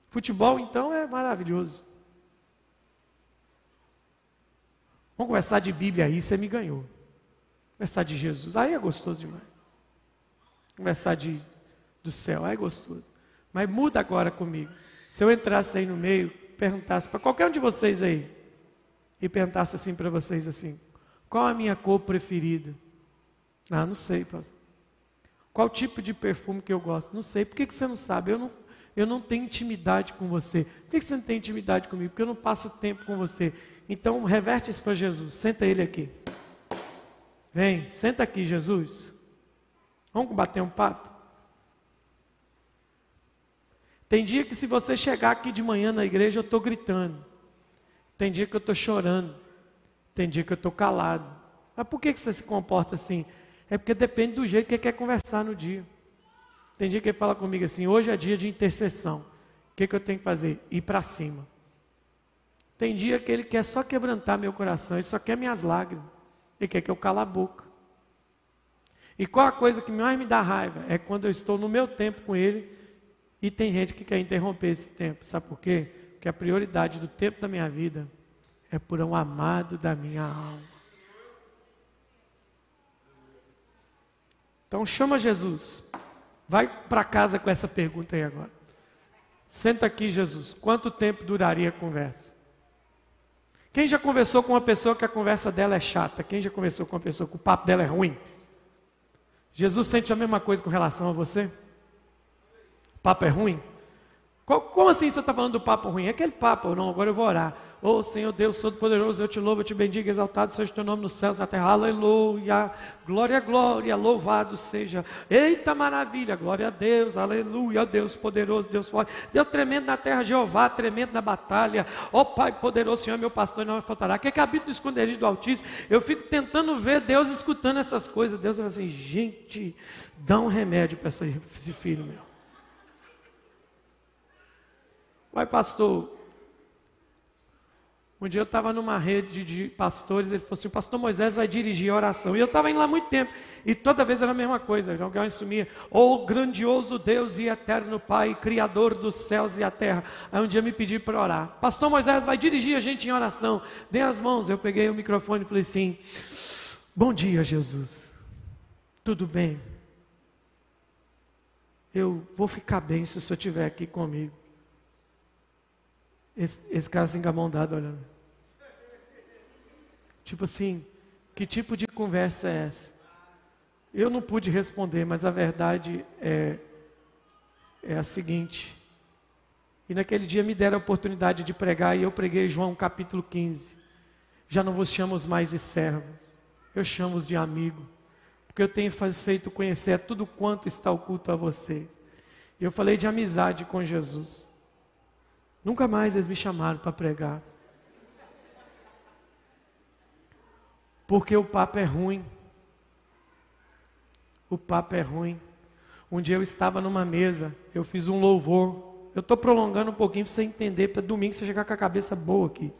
Futebol, então, é maravilhoso. Vamos conversar de Bíblia aí, você me ganhou. Conversar de Jesus, aí é gostoso demais. Conversar de, do céu, aí é gostoso. Mas muda agora comigo. Se eu entrasse aí no meio, perguntasse para qualquer um de vocês aí, e perguntasse assim para vocês assim, qual a minha cor preferida? Ah, não sei, pastor. Qual tipo de perfume que eu gosto? Não sei. Por que, que você não sabe? Eu não, eu não tenho intimidade com você. Por que, que você não tem intimidade comigo? Porque eu não passo tempo com você. Então, reverte isso para Jesus. Senta ele aqui. Vem, senta aqui, Jesus. Vamos bater um papo? Tem dia que se você chegar aqui de manhã na igreja, eu estou gritando. Tem dia que eu estou chorando. Tem dia que eu estou calado. Mas por que, que você se comporta assim? É porque depende do jeito que ele quer conversar no dia. Tem dia que ele fala comigo assim: hoje é dia de intercessão. O que, que eu tenho que fazer? Ir para cima. Tem dia que ele quer só quebrantar meu coração, ele só quer minhas lágrimas. Ele quer que eu cale a boca. E qual a coisa que mais me dá raiva? É quando eu estou no meu tempo com ele e tem gente que quer interromper esse tempo. Sabe por quê? Porque a prioridade do tempo da minha vida é por um amado da minha alma. Então chama Jesus. Vai para casa com essa pergunta aí agora. Senta aqui, Jesus. Quanto tempo duraria a conversa? Quem já conversou com uma pessoa que a conversa dela é chata? Quem já conversou com uma pessoa que o papo dela é ruim? Jesus sente a mesma coisa com relação a você? O papo é ruim? Como assim você está falando do papo ruim? É aquele papo, não, agora eu vou orar. Oh Senhor Deus Todo-Poderoso, eu te louvo, eu te bendigo, exaltado seja o teu nome nos céus e na terra. Aleluia. Glória, glória, louvado seja. Eita maravilha, glória a Deus, aleluia, Deus poderoso, Deus forte. Deus tremendo na terra, Jeová, tremendo na batalha. Ó oh, Pai poderoso, Senhor, meu pastor, não me faltará. Que é que habita no esconderijo do Altíssimo? Eu fico tentando ver Deus escutando essas coisas. Deus vai assim, gente, dá um remédio para esse filho meu. Vai, pastor. Um dia eu estava numa rede de pastores, ele falou assim: o pastor Moisés vai dirigir a oração. E eu estava indo lá muito tempo, e toda vez era a mesma coisa. Alguém sumia, oh grandioso Deus e eterno Pai, Criador dos céus e a terra. Aí um dia me pediu para orar: Pastor Moisés vai dirigir a gente em oração. Dê as mãos. Eu peguei o microfone e falei assim: Bom dia, Jesus. Tudo bem? Eu vou ficar bem se o senhor estiver aqui comigo. Esse, esse cara assim com a mão dada olhando. Tipo assim, que tipo de conversa é essa? Eu não pude responder, mas a verdade é, é a seguinte. E naquele dia me deram a oportunidade de pregar e eu preguei João capítulo 15. Já não vos chamo mais de servos, eu chamo-os de amigo, porque eu tenho feito conhecer tudo quanto está oculto a você. Eu falei de amizade com Jesus. Nunca mais eles me chamaram para pregar. Porque o papo é ruim. O papo é ruim. Um dia eu estava numa mesa, eu fiz um louvor. Eu estou prolongando um pouquinho para você entender, para domingo você chegar com a cabeça boa aqui.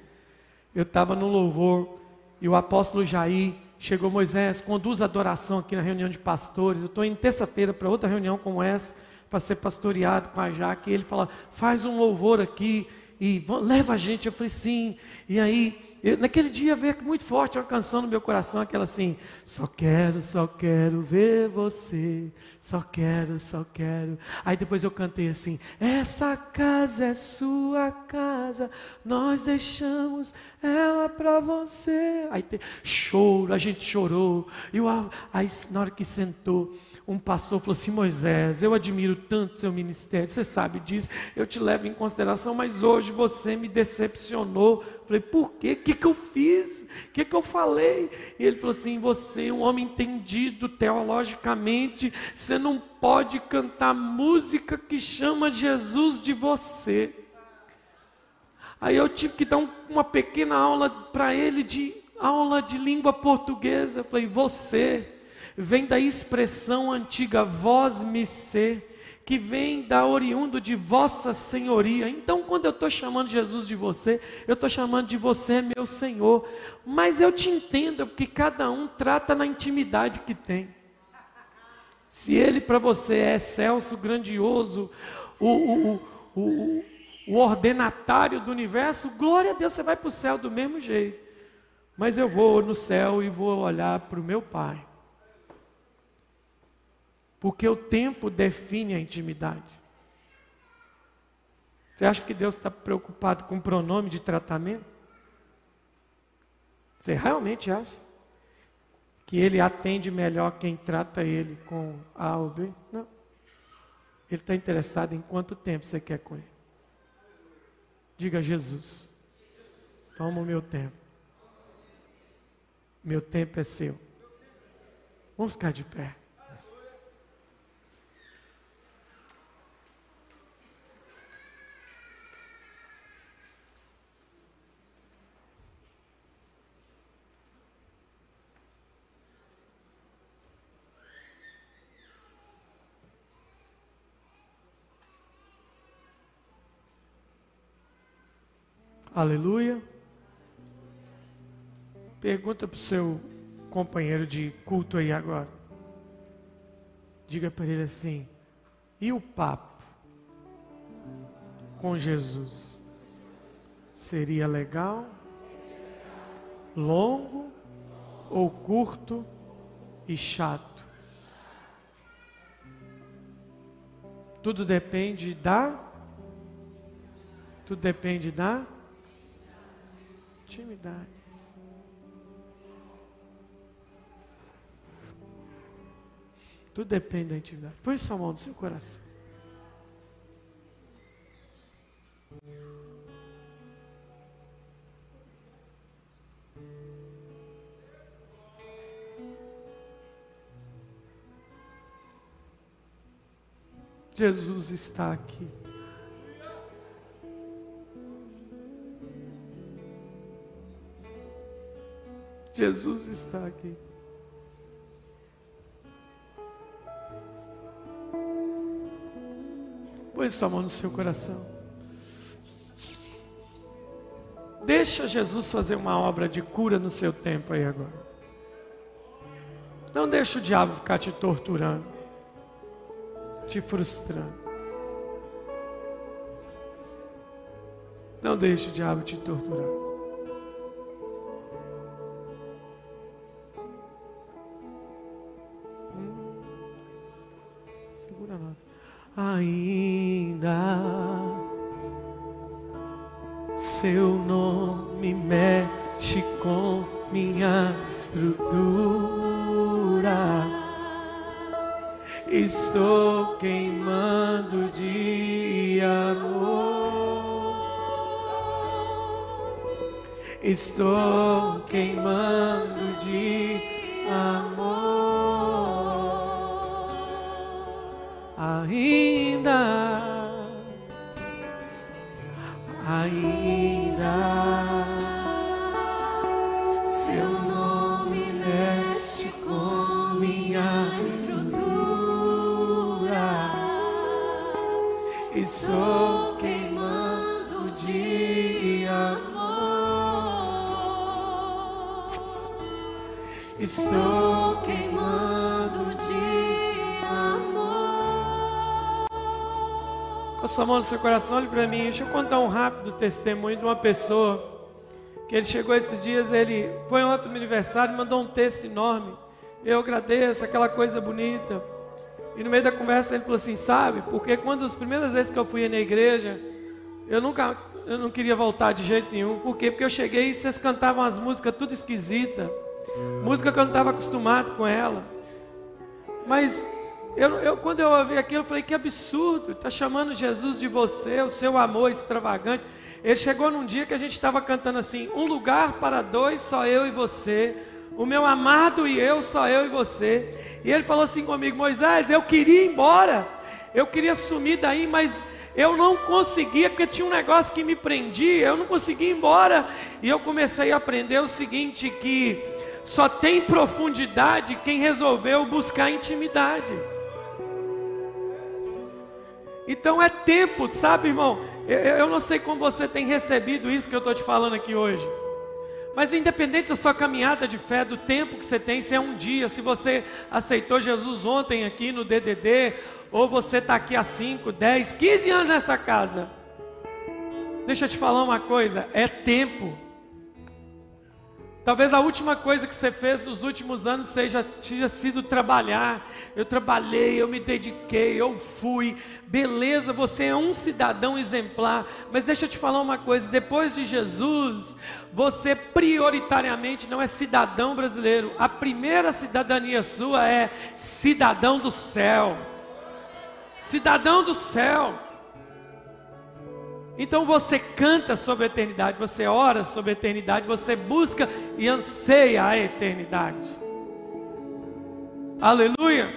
Eu estava no louvor e o apóstolo Jair chegou, Moisés, conduz a adoração aqui na reunião de pastores. Eu estou em terça-feira para outra reunião como essa para ser pastoreado com a Jaque. E ele fala: faz um louvor aqui e leva a gente. Eu falei: sim. E aí, eu, naquele dia veio muito forte uma canção no meu coração, aquela assim: só quero, só quero ver você, só quero, só quero. Aí depois eu cantei assim: essa casa é sua casa, nós deixamos ela para você. Aí te, choro, a gente chorou. Eu, aí na hora que sentou, um pastor falou assim: Moisés, eu admiro tanto seu ministério, você sabe disso, eu te levo em consideração, mas hoje você me decepcionou. Falei, por quê? O que, que eu fiz? O que, que eu falei? E ele falou assim: você, é um homem entendido teologicamente, você não pode cantar música que chama Jesus de você. Aí eu tive que dar um, uma pequena aula para ele de aula de língua portuguesa. Eu falei, você vem da expressão antiga vós me ser que vem da oriundo de vossa senhoria. Então, quando eu estou chamando Jesus de você, eu estou chamando de você meu Senhor. Mas eu te entendo, porque cada um trata na intimidade que tem. Se ele para você é excelso, grandioso, o, o, o, o, ordenatário do universo, glória a Deus, você vai para o céu do mesmo jeito. Mas eu vou no céu e vou olhar para o meu Pai. Porque o tempo define a intimidade. Você acha que Deus está preocupado com o pronome de tratamento? Você realmente acha? Que Ele atende melhor quem trata Ele com A ou B? Não. Ele está interessado em quanto tempo você quer com Ele. Diga Jesus, toma o meu tempo. Meu tempo é seu. Vamos ficar de pé. Aleluia. Pergunta para o seu companheiro de culto aí agora. Diga para ele assim: e o papo com Jesus? Seria legal? Longo ou curto e chato? Tudo depende da. Tudo depende da Intimidade. Tudo depende da intimidade. Põe sua mão no seu coração. Jesus está aqui. Jesus está aqui. Põe sua mão no seu coração. Deixa Jesus fazer uma obra de cura no seu tempo aí agora. Não deixa o diabo ficar te torturando, te frustrando. Não deixe o diabo te torturar. Mão no seu coração, olhe para mim. Deixa eu contar um rápido testemunho de uma pessoa que ele chegou esses dias, ele foi ontem no aniversário, mandou um texto enorme. Eu agradeço, aquela coisa bonita. E no meio da conversa ele falou assim: Sabe, porque quando as primeiras vezes que eu fui na igreja, eu nunca, eu não queria voltar de jeito nenhum. Por quê? Porque eu cheguei e vocês cantavam as músicas tudo esquisita, música que eu não estava acostumado com ela. Mas eu, eu, quando eu ouvi aquilo, eu falei: que absurdo, está chamando Jesus de você, o seu amor extravagante. Ele chegou num dia que a gente estava cantando assim: um lugar para dois, só eu e você. O meu amado e eu, só eu e você. E ele falou assim comigo: Moisés, eu queria ir embora, eu queria sumir daí, mas eu não conseguia, porque tinha um negócio que me prendia, eu não conseguia ir embora. E eu comecei a aprender o seguinte: que só tem profundidade quem resolveu buscar intimidade. Então é tempo, sabe, irmão? Eu, eu não sei como você tem recebido isso que eu estou te falando aqui hoje. Mas independente da sua caminhada de fé, do tempo que você tem, se é um dia, se você aceitou Jesus ontem aqui no DDD, ou você está aqui há 5, 10, 15 anos nessa casa. Deixa eu te falar uma coisa: é tempo. Talvez a última coisa que você fez nos últimos anos seja tinha sido trabalhar. Eu trabalhei, eu me dediquei, eu fui. Beleza, você é um cidadão exemplar. Mas deixa eu te falar uma coisa: depois de Jesus, você prioritariamente não é cidadão brasileiro. A primeira cidadania sua é cidadão do céu cidadão do céu. Então você canta sobre a eternidade, você ora sobre a eternidade, você busca e anseia a eternidade. Aleluia.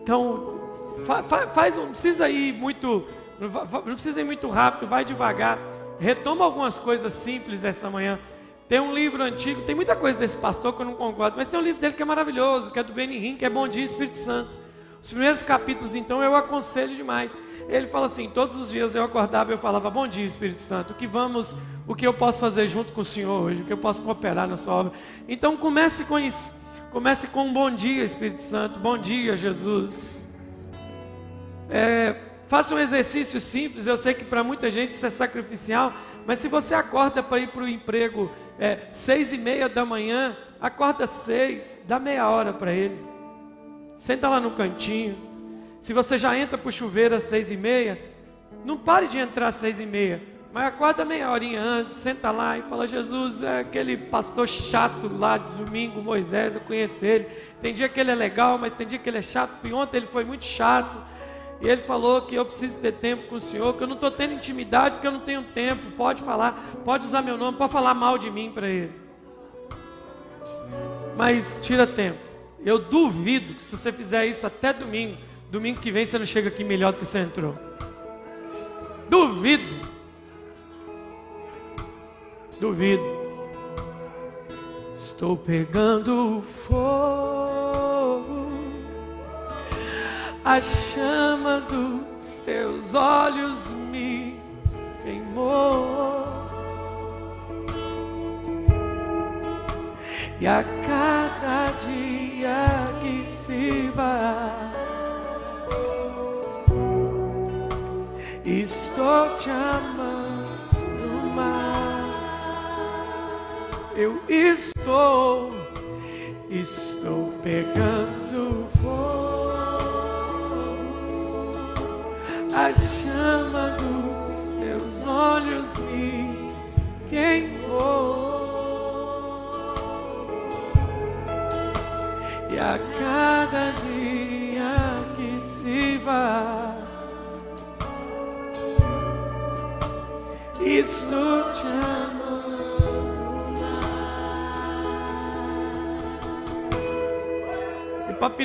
Então fa, faz, não precisa ir muito, não precisa ir muito rápido, vai devagar. Retoma algumas coisas simples essa manhã. Tem um livro antigo, tem muita coisa desse pastor que eu não concordo, mas tem um livro dele que é maravilhoso, que é do Benny que é Bom Dia Espírito Santo. Os primeiros capítulos, então, eu aconselho demais. Ele fala assim: todos os dias eu acordava e eu falava: Bom dia, Espírito Santo, o que vamos, o que eu posso fazer junto com o Senhor hoje, o que eu posso cooperar na sua obra. Então comece com isso. Comece com um bom dia, Espírito Santo. Bom dia, Jesus. É, faça um exercício simples. Eu sei que para muita gente isso é sacrificial, mas se você acorda para ir para o emprego é, seis e meia da manhã, acorda seis, dá meia hora para ele. Senta lá no cantinho. Se você já entra para o chuveiro às seis e meia, não pare de entrar às seis e meia. Mas acorda meia horinha antes, senta lá e fala, Jesus, é aquele pastor chato lá de domingo, Moisés, eu conheço ele. Tem dia que ele é legal, mas tem dia que ele é chato, e ontem ele foi muito chato. E ele falou que eu preciso ter tempo com o Senhor, que eu não estou tendo intimidade porque eu não tenho tempo. Pode falar, pode usar meu nome, pode falar mal de mim para ele. Mas tira tempo. Eu duvido que se você fizer isso até domingo, domingo que vem você não chega aqui melhor do que você entrou. Duvido. Duvido. Estou pegando fogo. A chama dos teus olhos me queimou. E a cada dia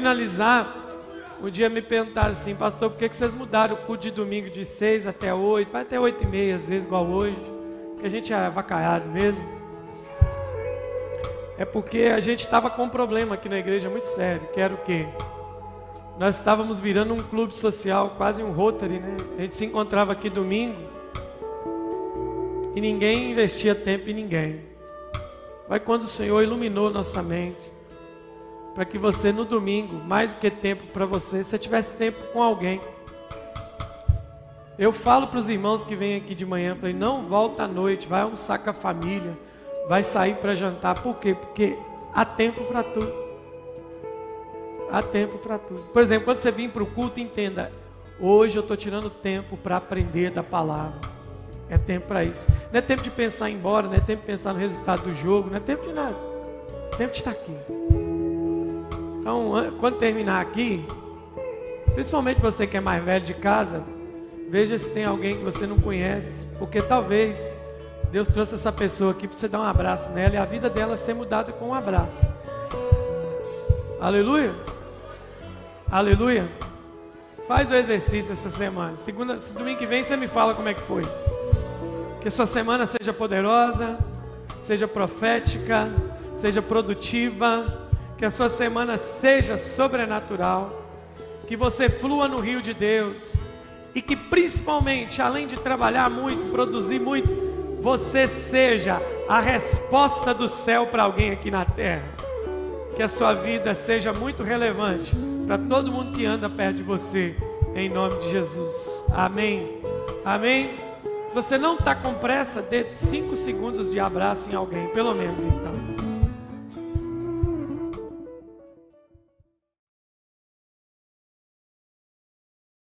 finalizar, um dia me perguntaram assim, pastor, por que, vocês mudaram o culto de domingo de 6 até 8? Vai até 8 e meia, às vezes, igual hoje. Que a gente é avacaiado mesmo é porque a gente estava com um problema aqui na igreja muito sério, que era o quê? Nós estávamos virando um clube social, quase um Rotary, né? A gente se encontrava aqui domingo e ninguém investia tempo em ninguém. Vai quando o Senhor iluminou nossa mente, para que você no domingo, mais do que tempo para você, você tivesse tempo com alguém. Eu falo para os irmãos que vêm aqui de manhã, falei, não volta à noite, vai almoçar com a família vai sair para jantar. Por quê? Porque há tempo para tudo. Há tempo para tudo. Por exemplo, quando você vir para o culto, entenda: hoje eu estou tirando tempo para aprender da palavra. É tempo para isso. Não é tempo de pensar em ir embora, não é tempo de pensar no resultado do jogo, não é tempo de nada. É tempo de estar aqui. Então, quando terminar aqui, principalmente você que é mais velho de casa, veja se tem alguém que você não conhece, porque talvez Deus trouxe essa pessoa aqui para você dar um abraço nela e a vida dela ser mudada com um abraço. Aleluia. Aleluia. Faz o exercício essa semana. Segunda, domingo que vem você me fala como é que foi. Que sua semana seja poderosa, seja profética, seja produtiva, que a sua semana seja sobrenatural, que você flua no rio de Deus e que principalmente, além de trabalhar muito, produzir muito, você seja a resposta do céu para alguém aqui na terra. Que a sua vida seja muito relevante para todo mundo que anda perto de você, em nome de Jesus. Amém. Amém. Você não está com pressa, dê cinco segundos de abraço em alguém, pelo menos então.